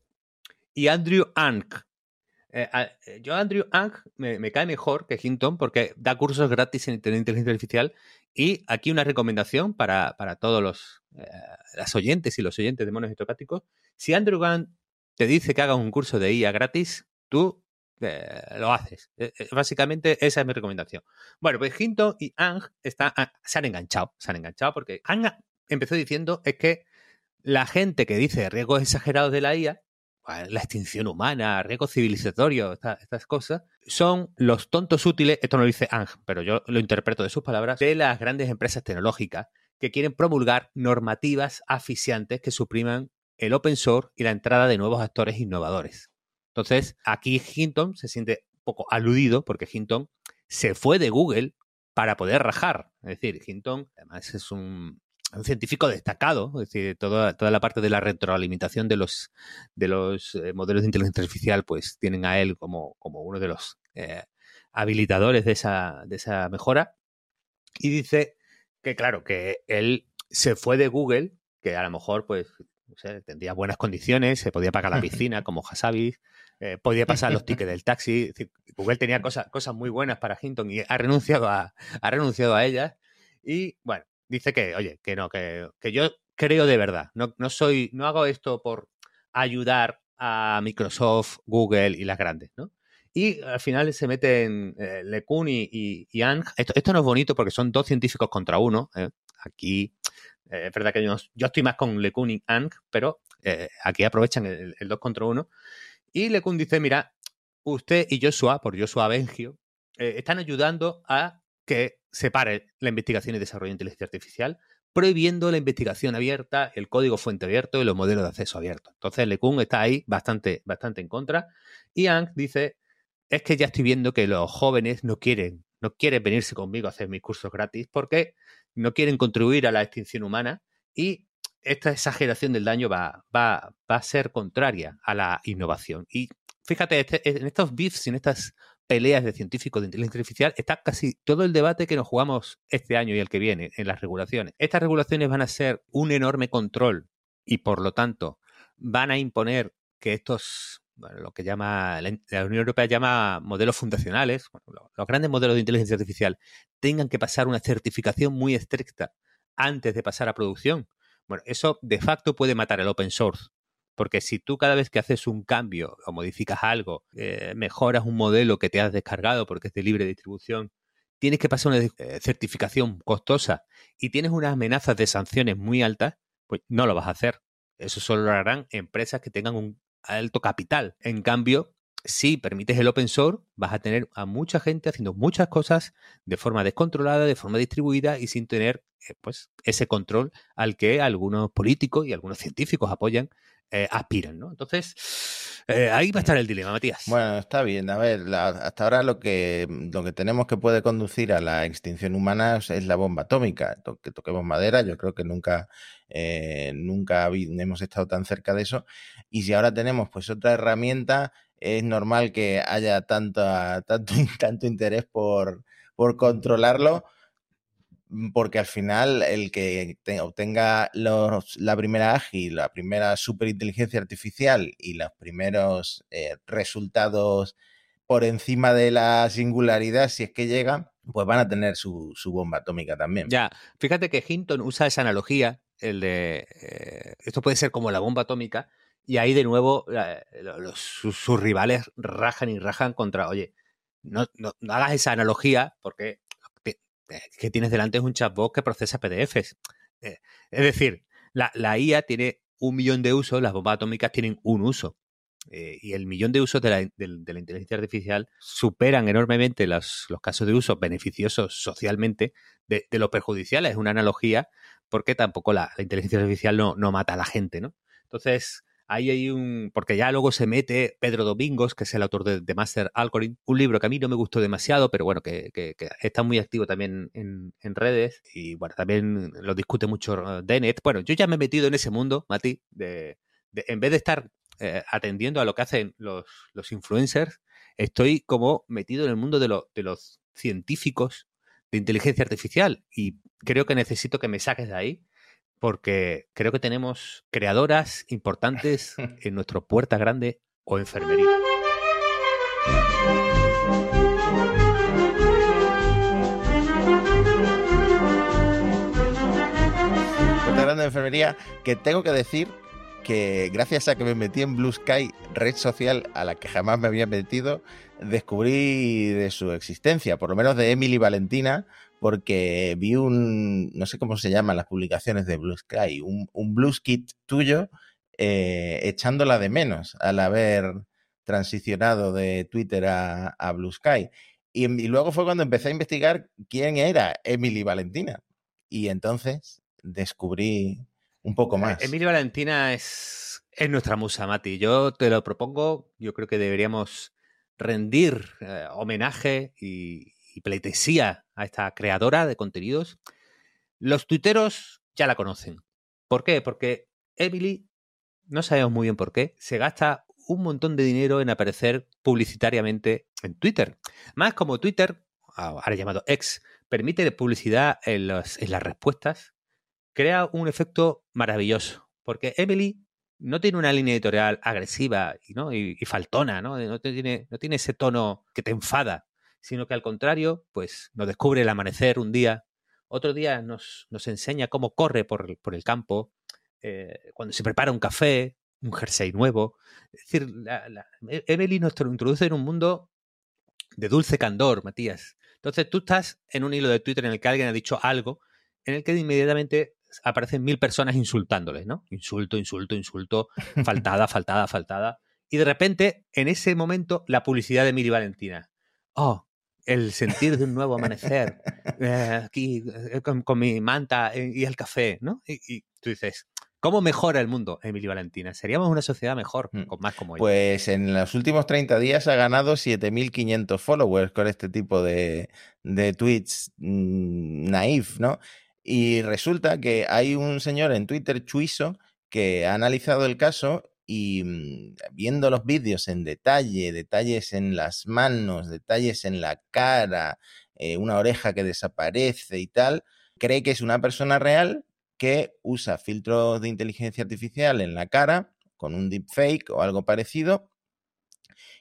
y Andrew Ang. Eh, eh, yo Andrew Ang me, cae mejor que Hinton porque da cursos gratis en inteligencia artificial y aquí una recomendación para, todos los las oyentes y los oyentes de monos estocásticos. Si Andrew Ang te dice que haga un curso de IA gratis, tú eh, lo haces. Eh, eh, básicamente esa es mi recomendación. Bueno, pues Hinton y Ang está, ah, se han enganchado, se han enganchado porque Ang empezó diciendo es que la gente que dice riesgos exagerados de la IA, la extinción humana, riesgos civilizatorios, estas cosas, son los tontos útiles, esto no lo dice Ang, pero yo lo interpreto de sus palabras, de las grandes empresas tecnológicas que quieren promulgar normativas asfixiantes que supriman el open source y la entrada de nuevos actores innovadores. Entonces, aquí Hinton se siente un poco aludido porque Hinton se fue de Google para poder rajar. Es decir, Hinton además es un, científico destacado, es decir, toda, toda la parte de la retroalimentación de los, de los eh, modelos de inteligencia artificial, pues tienen a él como, como uno de los eh, habilitadores de esa, de esa mejora. Y dice que, claro, que él se fue de Google, que a lo mejor, pues, tendría buenas condiciones, se podía pagar la piscina como Hasabi, eh, podía pasar los tickets del taxi. Google tenía cosas, cosas muy buenas para Hinton y ha renunciado a, ha renunciado a ellas. Y bueno, dice que, oye, que no, que, yo creo de verdad. No, no, soy, no hago esto por ayudar a Microsoft, Google y las grandes, ¿no? Y al final se meten eh, LeCun y, y, Ang. Esto, no es bonito porque son dos científicos contra uno. ¿eh? Aquí es verdad que yo, estoy más con LeCun y Ang, pero aquí aprovechan el, el, dos contra uno. Y Lecun dice, mira, usted y Joshua, por Joshua Bengio, eh, están ayudando a que se pare la investigación y desarrollo de inteligencia artificial, prohibiendo la investigación abierta, el código fuente abierto y los modelos de acceso abierto. Entonces, Lecun está ahí bastante, bastante en contra. Y Ang dice, es que ya estoy viendo que los jóvenes no quieren, no quieren venirse conmigo a hacer mis cursos gratis porque no quieren contribuir a la extinción humana y esta exageración del daño va, va, a ser contraria a la innovación. Y fíjate, este, en estos beefs y en estas peleas de científicos de inteligencia artificial está casi todo el debate que nos jugamos este año y el que viene en las regulaciones. Estas regulaciones van a ser un enorme control y por lo tanto van a imponer que estos, lo que llama la, Unión Europea llama modelos fundacionales, los grandes modelos de inteligencia artificial tengan que pasar una certificación muy estricta antes de pasar a producción bueno, eso de facto puede matar el open source. Porque si tú cada vez que haces un cambio o modificas algo, eh, mejoras un modelo que te has descargado porque es de libre distribución tienes que pasar una eh, certificación costosa y tienes unas amenazas de sanciones muy altas, pues no lo vas a hacer. Eso solo lo harán empresas que tengan un alto capital. En cambio, si permites el open source, vas a tener a mucha gente haciendo muchas cosas de forma descontrolada, de forma distribuida y sin tener eh, pues, ese control al que algunos políticos y algunos científicos apoyan, eh, aspiran. ¿no? Entonces, eh, ahí va a estar el dilema, Matías. Bueno, está bien. A ver, hasta ahora lo que, lo que tenemos que puede conducir a la extinción humana es la bomba atómica. Que toquemos madera, yo creo que nunca, nunca hemos estado tan cerca de eso. Y si ahora tenemos pues otra herramienta es normal que haya tanto, tanto, tanto interés por, por controlarlo, porque al final el que obtenga los, la primera AGI, la primera superinteligencia artificial y los primeros eh, resultados por encima de la singularidad, si es que llega, pues van a tener su, bomba atómica también. Ya, fíjate que Hinton usa esa analogía, el de eh, esto puede ser como la bomba atómica, y ahí de nuevo sus, rivales rajan y rajan contra, oye, no, hagas esa analogía porque que tienes delante es un chatbot que procesa PDFs. Eh, es decir, la, IA tiene un millón de usos, las bombas atómicas tienen un uso. Eh, y el millón de usos de la, inteligencia artificial superan enormemente los, casos de uso beneficiosos socialmente de, los perjudiciales. Es una analogía porque tampoco la, la inteligencia artificial no, no, mata a la gente, ¿no? Entonces, Ahí hay un. Porque ya luego se mete Pedro Domingos, que es el autor de The Master Algorithm, un libro que a mí no me gustó demasiado, pero bueno, que, está muy activo también en, redes. Y bueno, también lo discute mucho Dennett. Bueno, yo ya me he metido en ese mundo, Mati, de, en vez de estar eh, atendiendo a lo que hacen los, influencers, estoy como metido en el mundo de los científicos de inteligencia artificial. Y creo que necesito que me saques de ahí porque creo que tenemos creadoras importantes en nuestro Puerta Grande o Enfermería. Puerta Grande de Enfermería, que tengo que decir que gracias a que me metí en Blue Sky, red social a la que jamás me había metido, descubrí de su existencia, por lo menos de Emily Valentina, porque vi un, no sé cómo se llaman las publicaciones de Blue Sky, un, un Blues Kit tuyo eh, echándola de menos al haber transicionado de Twitter a, a Blue Sky. Y, y, luego fue cuando empecé a investigar quién era Emily Valentina. Y entonces descubrí un poco más. Emily Valentina es, es nuestra musa, Mati. Yo te lo propongo. Yo creo que deberíamos rendir eh, homenaje y, pleitesía a esta creadora de contenidos. Los tuiteros ya la conocen. ¿Por qué? Porque Emily, no sabemos muy bien por qué, se gasta un montón de dinero en aparecer publicitariamente en Twitter. Más como Twitter, ahora llamado X, permite publicidad en, en las respuestas crea un efecto maravilloso. Porque Emily no tiene una línea editorial agresiva ¿no? y, faltona, ¿no? No tiene, no tiene ese tono que te enfada, sino que al contrario, pues nos descubre el amanecer un día, otro día nos, nos enseña cómo corre por, por el campo, eh, cuando se prepara un café, un jersey nuevo. Es decir, Emily nos introduce en un mundo de dulce candor, Matías. Entonces tú estás en un hilo de Twitter en el que alguien ha dicho algo en el que inmediatamente aparecen mil personas insultándoles, ¿no? Insulto, insulto, insulto, faltada, faltada, faltada. Y de repente, en ese momento, la publicidad de Miri Valentina. Oh, el sentir de un nuevo amanecer, eh, aquí eh, con, mi manta eh, y el café, ¿no? Y, tú dices, ¿cómo mejora el mundo, Emily Valentina? Seríamos una sociedad mejor, mm. con más como ella. Pues en los últimos 30 días ha ganado 7.500 followers con este tipo de, de tweets mm, naif, ¿no? Y resulta que hay un señor en Twitter, Chuiso, que ha analizado el caso y mm, viendo los vídeos en detalle, detalles en las manos, detalles en la cara, eh, una oreja que desaparece y tal, cree que es una persona real que usa filtros de inteligencia artificial en la cara con un deepfake o algo parecido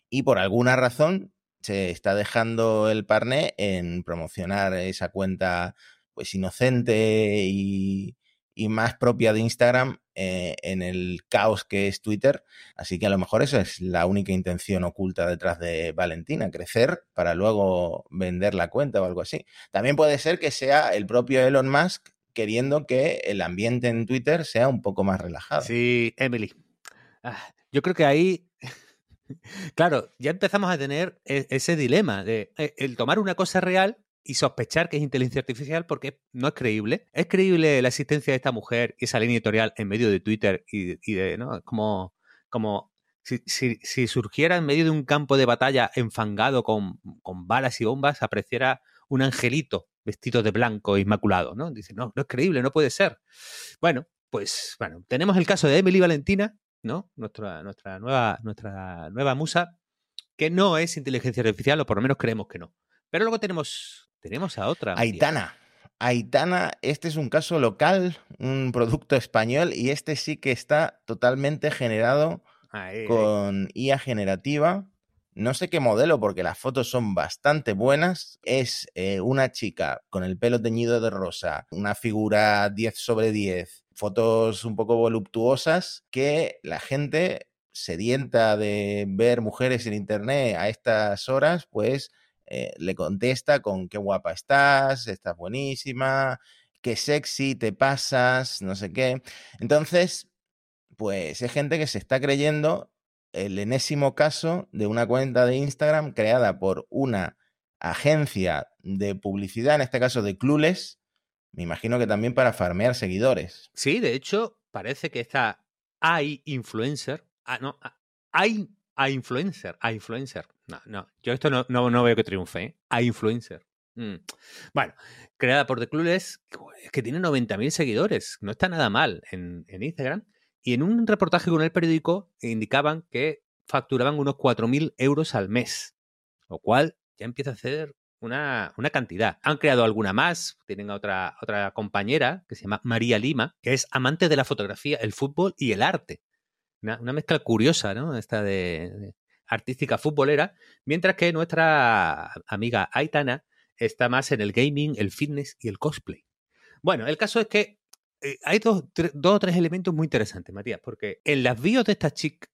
y por alguna razón se está dejando el parné en promocionar esa cuenta pues inocente y, y más propia de Instagram eh, en el caos que es Twitter. Así que a lo mejor eso es la única intención oculta detrás de Valentina, crecer para luego vender la cuenta o algo así. También puede ser que sea el propio Elon Musk queriendo que el ambiente en Twitter sea un poco más relajado. Sí, Emily. Ah, yo creo que ahí Claro, ya empezamos a tener e, ese dilema de eh, el tomar una cosa real y sospechar que es inteligencia artificial porque no es creíble. ¿Es creíble la existencia de esta mujer y esa línea editorial en medio de Twitter y, de, ¿no? Como, como si, surgiera en medio de un campo de batalla enfangado con, balas y bombas, apareciera un angelito vestido de blanco inmaculado, ¿no? Dice, no, no es creíble, no puede ser. Bueno, pues bueno, tenemos el caso de Emily Valentina, ¿no? Nuestra, nuestra, nueva, nuestra nueva musa, que no es inteligencia artificial, o por lo menos creemos que no. Pero luego tenemos, tenemos a otra. Aitana. Aitana, este es un caso local, un producto español, y este sí que está totalmente generado con IA generativa. No sé qué modelo, porque las fotos son bastante buenas. Es eh, una chica con el pelo teñido de rosa, una figura 10 sobre 10, fotos un poco voluptuosas que la gente sedienta de ver mujeres en internet a estas horas, pues eh, le contesta con qué guapa estás, estás buenísima, qué sexy te pasas, no sé qué. Entonces, pues hay gente que se está creyendo el enésimo caso de una cuenta de Instagram creada por una agencia de publicidad, en este caso de Clueless, me imagino que también para farmear seguidores. Sí, de hecho, parece que esta hay influencer, ah, no, hay a influencer, a influencer. No, no, yo esto no, no, veo que triunfe, ¿eh? A influencer. Mm. Bueno, creada por The Clueless, que tiene 90.000 seguidores, no está nada mal en, en, Instagram. Y en un reportaje con el periódico indicaban que facturaban unos 4.000 euros al mes, lo cual ya empieza a ser una, cantidad. Han creado alguna más, tienen otra, otra compañera que se llama María Lima, que es amante de la fotografía, el fútbol y el arte. Una, mezcla curiosa, ¿no? Esta de, artística futbolera, mientras que nuestra amiga Aitana está más en el gaming, el fitness y el cosplay. Bueno, el caso es que eh, hay dos, dos, o tres elementos muy interesantes, Matías, porque en las bios de estas chicas,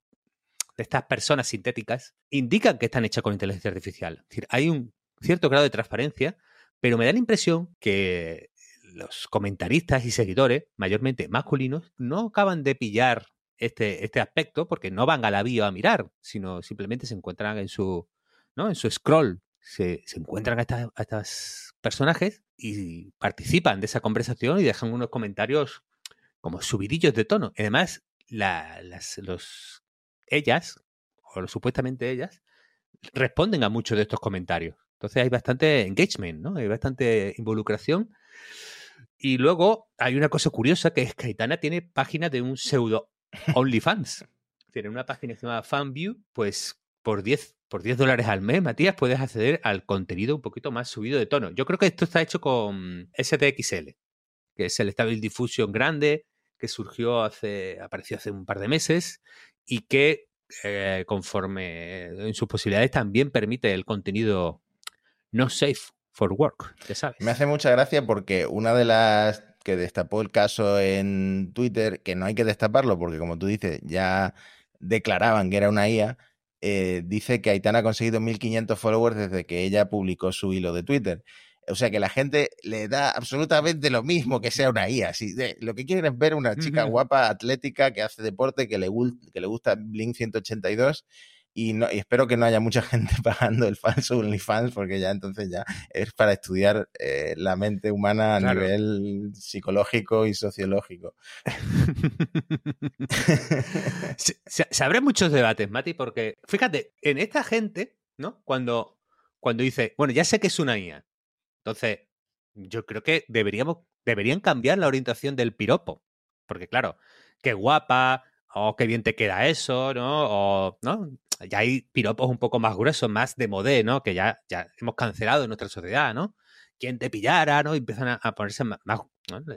de estas personas sintéticas, indican que están hechas con inteligencia artificial. Es decir, hay un cierto grado de transparencia, pero me da la impresión que los comentaristas y seguidores, mayormente masculinos, no acaban de pillar este, este aspecto porque no van a la bio a mirar, sino simplemente se encuentran en su, ¿no? en su scroll, se, encuentran a, estas, estos personajes y participan de esa conversación y dejan unos comentarios como subidillos de tono. además, las, los, ellas, o supuestamente ellas, responden a muchos de estos comentarios. Entonces hay bastante engagement, ¿no? Hay bastante involucración. Y luego hay una cosa curiosa que es que Aitana tiene página de un pseudo OnlyFans. tiene una página que se llama FanView, pues por 10, por 10 dólares al mes, Matías, puedes acceder al contenido un poquito más subido de tono. Yo creo que esto está hecho con STXL, que es el Stable Diffusion grande, que surgió hace, apareció hace un par de meses y que eh, conforme en sus posibilidades también permite el contenido no safe for work, ya sabes. Me hace mucha gracia porque una de las que destapó el caso en Twitter, que no hay que destaparlo porque como tú dices, ya declaraban que era una IA, eh, dice que Aitana ha conseguido 1.500 followers desde que ella publicó su hilo de Twitter. O sea que la gente le da absolutamente lo mismo que sea una IA. Si lo que quieren es ver una chica guapa, atlética, que hace deporte, que le, que le gusta Blink 182 y, no, y espero que no haya mucha gente pagando el falso OnlyFans porque ya entonces ya es para estudiar eh, la mente humana a nivel psicológico y sociológico. se, se, abren muchos debates, Mati, porque fíjate, en esta gente, ¿no? Cuando, cuando dice, bueno, ya sé que es una IA, entonces yo creo que deberíamos, deberían cambiar la orientación del piropo, porque claro, qué guapa, o oh, qué bien te queda eso, ¿no? O, ¿no? Ya hay piropos un poco más gruesos, más de modé, ¿no? Que ya, ya hemos cancelado en nuestra sociedad, ¿no? Quien te pillara, ¿no? Y empiezan a, ponerse más,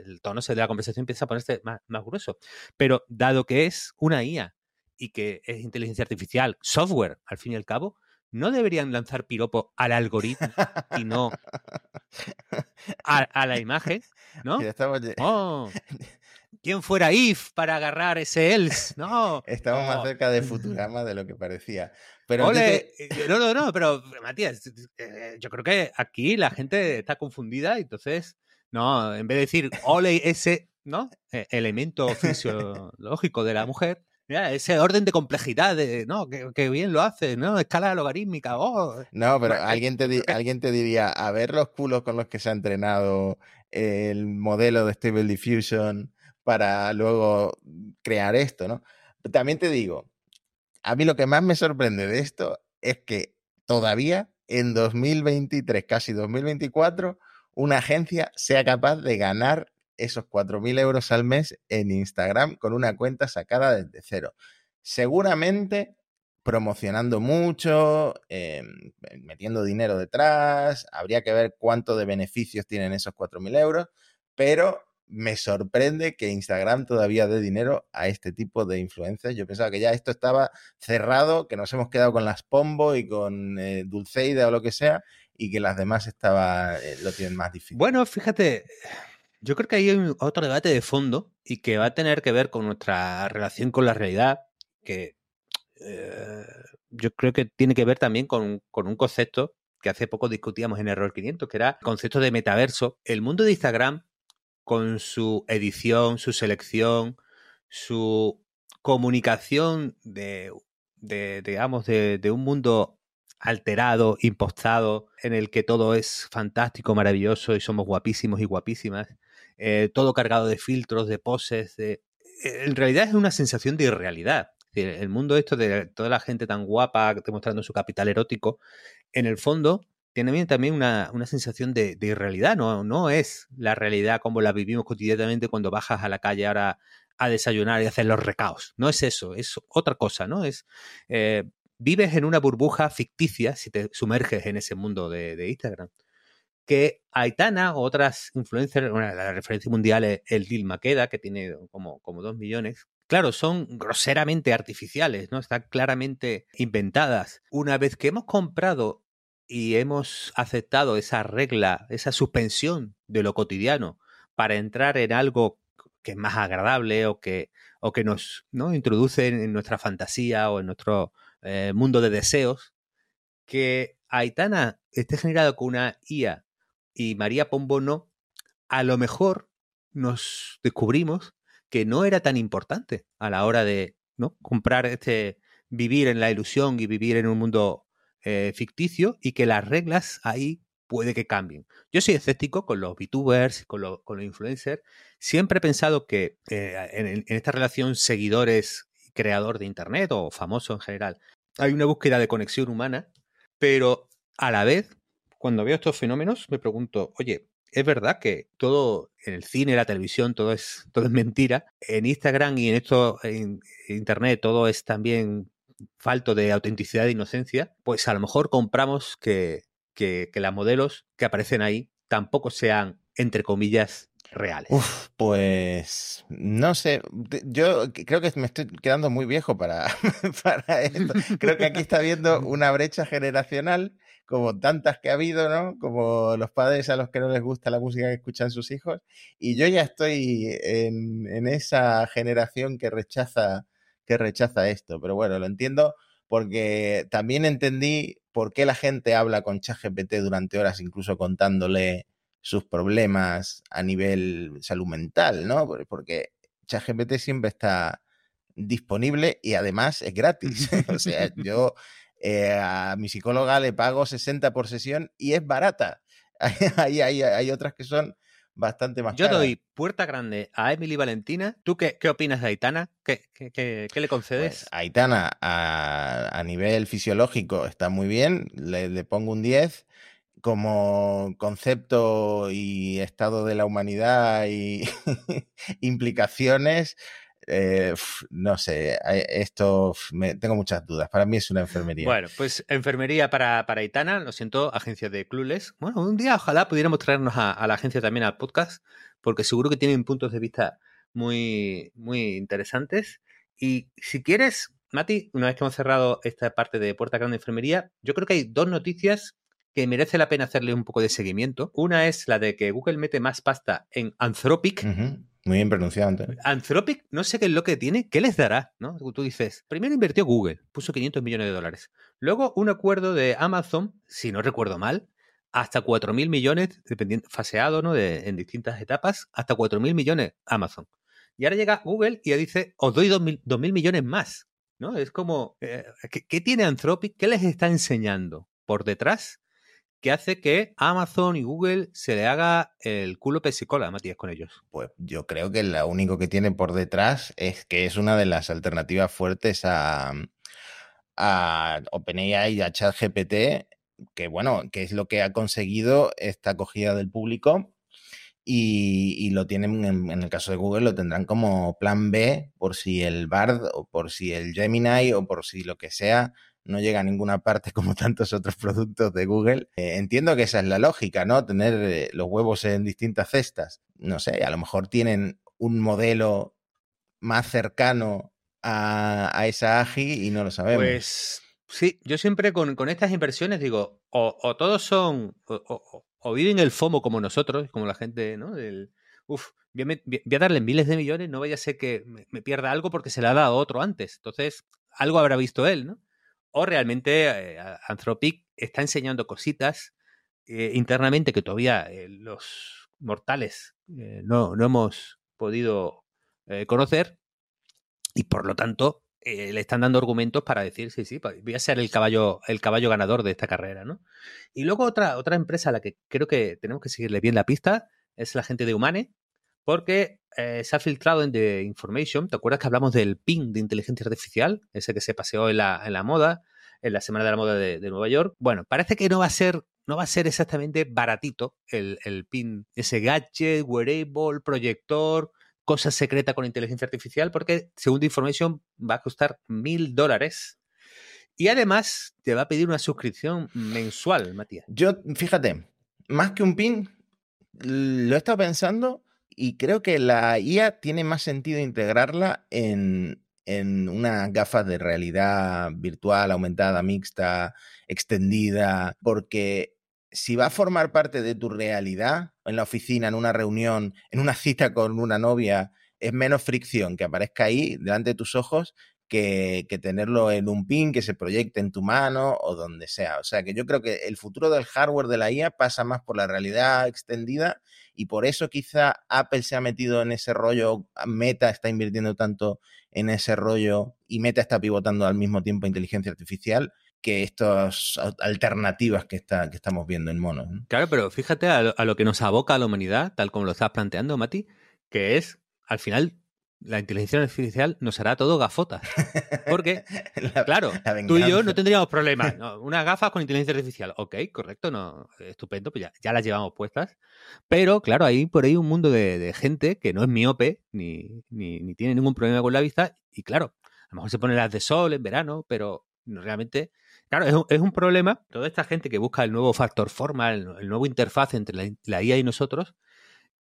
El tono de la conversación empieza a ponerse más, más grueso. Pero dado que es una IA y que es inteligencia artificial, software, al fin y al cabo, ¿no deberían lanzar piropo al algoritmo y no a, la imagen? ¿No? Estamos, oh. ¿Quién fuera if para agarrar ese else? No. Estamos más cerca de Futurama de lo que parecía. Pero Ole, eh, no, no, no, pero Matías, eh, yo creo que aquí la gente está confundida, entonces, no, en vez de decir ole ese, ¿no? E, elemento fisiológico de la mujer, ese orden de complejidad, de, ¿no? Que, bien lo hace, ¿no? Escala logarítmica. Oh. No, pero alguien te, alguien te diría, a ver los culos con los que se ha entrenado el modelo de Stable Diffusion para luego crear esto, ¿no? También te digo, a mí lo que más me sorprende de esto es que todavía en 2023, casi 2024, una agencia sea capaz de ganar esos 4.000 euros al mes en Instagram con una cuenta sacada desde cero. Seguramente promocionando mucho, em, metiendo dinero detrás, habría que ver cuánto de beneficios tienen esos 4.000 euros, pero me sorprende que Instagram todavía dé dinero a este tipo de influencers. Yo pensaba que ya esto estaba cerrado, que nos hemos quedado con las Pombo y con eh, Dulceida o lo que sea, y que las demás estaba, eh, lo tienen más difícil. Bueno, fíjate, yo creo que hay otro debate de fondo y que va a tener que ver con nuestra relación con la realidad, que eh, yo creo que tiene que ver también con, con un concepto que hace poco discutíamos en Error 500, que era el concepto de metaverso. El mundo de Instagram con su edición, su selección, su comunicación de, digamos, de, un mundo alterado, impostado, en el que todo es fantástico, maravilloso y somos guapísimos y guapísimas, eh, todo cargado de filtros, de poses, de... En realidad es una sensación de irrealidad. El mundo esto de toda la gente tan guapa demostrando su capital erótico, en el fondo tiene también una, sensación de, irrealidad, ¿no? no es la realidad como la vivimos cotidianamente cuando bajas a la calle ahora a desayunar y hacer los recaos. No es eso, es otra cosa, ¿no? Es eh, vives en una burbuja ficticia si te sumerges en ese mundo de, Instagram. Que Aitana o otras influencers, la referencia mundial es el Lil Maqueda, que tiene como, como dos millones, claro, son groseramente artificiales, ¿no? Están claramente inventadas. Una vez que hemos comprado y hemos aceptado esa regla, esa suspensión de lo cotidiano para entrar en algo que es más agradable o que, o que nos ¿no? introduce en nuestra fantasía o en nuestro eh, mundo de deseos, que Aitana esté generado con una IA y María Pombo no, a lo mejor nos descubrimos que no era tan importante a la hora de ¿no? comprar este, vivir en la ilusión y vivir en un mundo eh, ficticio y que las reglas ahí puede que cambien. Yo soy escéptico con los VTubers, con, los influencers. Siempre he pensado que eh, en, esta relación seguidores-creador de Internet o famoso en general, hay una búsqueda de conexión humana, pero a la vez, cuando veo estos fenómenos, me pregunto, oye, es verdad que todo en el cine, la televisión, todo es, todo es mentira. En Instagram y en esto, en Internet, todo es también falto de autenticidad e inocencia, pues a lo mejor compramos que, que, las modelos que aparecen ahí tampoco sean, entre comillas, reales. pues no sé, yo creo que me estoy quedando muy viejo para, para esto. Creo que aquí está habiendo una brecha generacional, como tantas que ha habido, ¿no? Como los padres a los que no les gusta la música que escuchan sus hijos. Y yo ya estoy en, en esa generación que rechaza que rechaza esto. Pero bueno, lo entiendo porque también entendí por qué la gente habla con ChatGPT durante horas, incluso contándole sus problemas a nivel salud mental, ¿no? Porque ChatGPT siempre está disponible y además es gratis. o sea, yo eh, a mi psicóloga le pago 60 por sesión y es barata. hay, hay, hay otras que son bastante más Yo doy puerta grande a Emily Valentina. ¿Tú qué, qué opinas de Aitana? ¿Qué, qué, qué, le concedes? Pues Aitana, a, a, nivel fisiológico, está muy bien. Le, le pongo un 10 como concepto y estado de la humanidad y implicaciones, eh, no sé, esto me, tengo muchas dudas. Para mí es una enfermería. Bueno, pues enfermería para, para Itana, lo siento, agencia de Clules. Bueno, un día ojalá pudiéramos traernos a, la agencia también al podcast, porque seguro que tienen puntos de vista muy, muy interesantes. Y si quieres, Mati, una vez que hemos cerrado esta parte de Puerta Grande Enfermería, yo creo que hay dos noticias que merece la pena hacerle un poco de seguimiento. Una es la de que Google mete más pasta en Anthropic, Muy bien pronunciado, Antonio. Anthropic, no sé qué es lo que tiene, ¿qué les dará? ¿no? Tú dices, primero invirtió Google, puso 500 millones de dólares. Luego un acuerdo de Amazon, si no recuerdo mal, hasta 4.000 millones, dependiendo, faseado ¿no? de, en distintas etapas, hasta 4.000 millones Amazon. Y ahora llega Google y ya dice, os doy 2.000 millones más. ¿no? Es como, eh, ¿qué, ¿qué, tiene Anthropic? ¿Qué les está enseñando por detrás que hace que Amazon y Google se le haga el culo pesicola, Matías, con ellos? Pues yo creo que lo único que tiene por detrás es que es una de las alternativas fuertes a, OpenAI y a ChatGPT, que bueno, que es lo que ha conseguido esta acogida del público. Y, lo tienen, en, en, el caso de Google, lo tendrán como plan B por si el Bard o por si el Gemini o por si lo que sea no llega a ninguna parte como tantos otros productos de Google. Eh, entiendo que esa es la lógica, ¿no? Tener eh, los huevos en distintas cestas. No sé, a lo mejor tienen un modelo más cercano a, a esa AGI y no lo sabemos. Pues sí, yo siempre con, estas inversiones digo, o, todos son, o, viven el FOMO como nosotros, como la gente, ¿no? Del, uf, voy a, a, darle miles de millones, no vaya a ser que me, me pierda algo porque se le ha dado otro antes. Entonces, algo habrá visto él, ¿no? O realmente eh, Anthropic está enseñando cositas eh, internamente que todavía eh, los mortales no, no, hemos podido conocer y por lo tanto le están dando argumentos para decir, sí, sí, voy a ser el caballo, el caballo ganador de esta carrera, ¿no? Y luego otra, otra empresa a la que creo que tenemos que seguirle bien la pista es la gente de Humane, porque eh, se ha filtrado en The Information. ¿Te acuerdas que hablamos del PIN de inteligencia artificial? Ese que se paseó en la, moda, en la Semana de la Moda de, Nueva York. Bueno, parece que no va a ser, no va a ser exactamente baratito el, el PIN, ese gadget, wearable, proyector, cosa secreta con inteligencia artificial, porque según The Information va a costar mil dólares. Y además te va a pedir una suscripción mensual, Matías. Yo, fíjate, más que un PIN, lo he estado pensando y creo que la IA tiene más sentido integrarla en, en unas gafas de realidad virtual, aumentada, mixta, extendida, porque si va a formar parte de tu realidad en la oficina, en una reunión, en una cita con una novia, es menos fricción que aparezca ahí delante de tus ojos que, que, tenerlo en un pin que se proyecte en tu mano o donde sea. O sea que yo creo que el futuro del hardware de la IA pasa más por la realidad extendida y por eso quizá Apple se ha metido en ese rollo, Meta está invirtiendo tanto en ese rollo y Meta está pivotando al mismo tiempo inteligencia artificial que estas alternativas que, está, que estamos viendo en monos. ¿no? Claro, pero fíjate a lo, a lo que nos aboca a la humanidad, tal como lo estás planteando, Mati, que es al final la inteligencia artificial nos hará todo gafotas. Porque, la, claro, la tú y yo no tendríamos problemas. No, unas gafas con inteligencia artificial. Ok, correcto, no, estupendo, pues ya, ya, las llevamos puestas. Pero, claro, hay por ahí un mundo de, de gente que no es miope ni, ni, ni, tiene ningún problema con la vista. Y claro, a lo mejor se ponen las de sol en verano, pero realmente. Claro, es un, es un problema. Toda esta gente que busca el nuevo factor forma, el, el nuevo interfaz entre la, la IA y nosotros,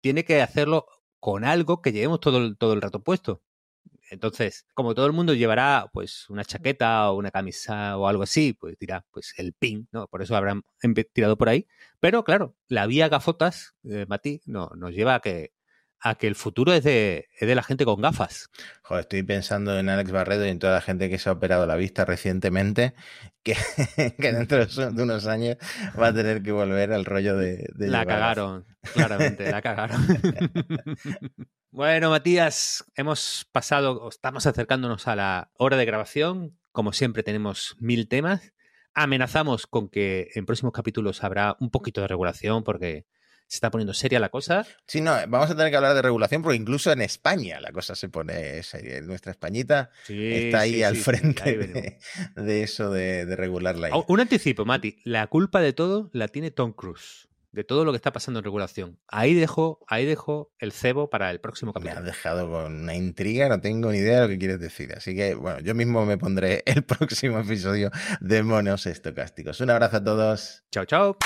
tiene que hacerlo con algo que llevemos todo el, todo el rato puesto. Entonces, como todo el mundo llevará pues una chaqueta o una camisa o algo así, pues dirá, pues el pin, ¿no? Por eso habrán tirado por ahí. Pero claro, la vía gafotas, eh, Mati, no, nos lleva a que a que el futuro es de, es de la gente con gafas. Joder, estoy pensando en Alex Barredo y en toda la gente que se ha operado la vista recientemente, que, que dentro de unos años va a tener que volver al rollo de... de la cagaron, claramente, la cagaron. bueno, Matías, hemos pasado, estamos acercándonos a la hora de grabación. Como siempre tenemos mil temas. Amenazamos con que en próximos capítulos habrá un poquito de regulación porque se está poniendo seria la cosa. Sí, no, vamos a tener que hablar de regulación porque incluso en España la cosa se pone seria. Nuestra Españita sí, está ahí sí, al sí, frente ahí de, de, eso de, de regular la. Un anticipo, Mati. La culpa de todo la tiene Tom Cruise de todo lo que está pasando en regulación. Ahí dejo, ahí dejo el cebo para el próximo capítulo. Me has dejado con una intriga, no tengo ni idea de lo que quieres decir. Así que, bueno, yo mismo me pondré el próximo episodio de Monos Estocásticos. Un abrazo a todos. Chao, chao.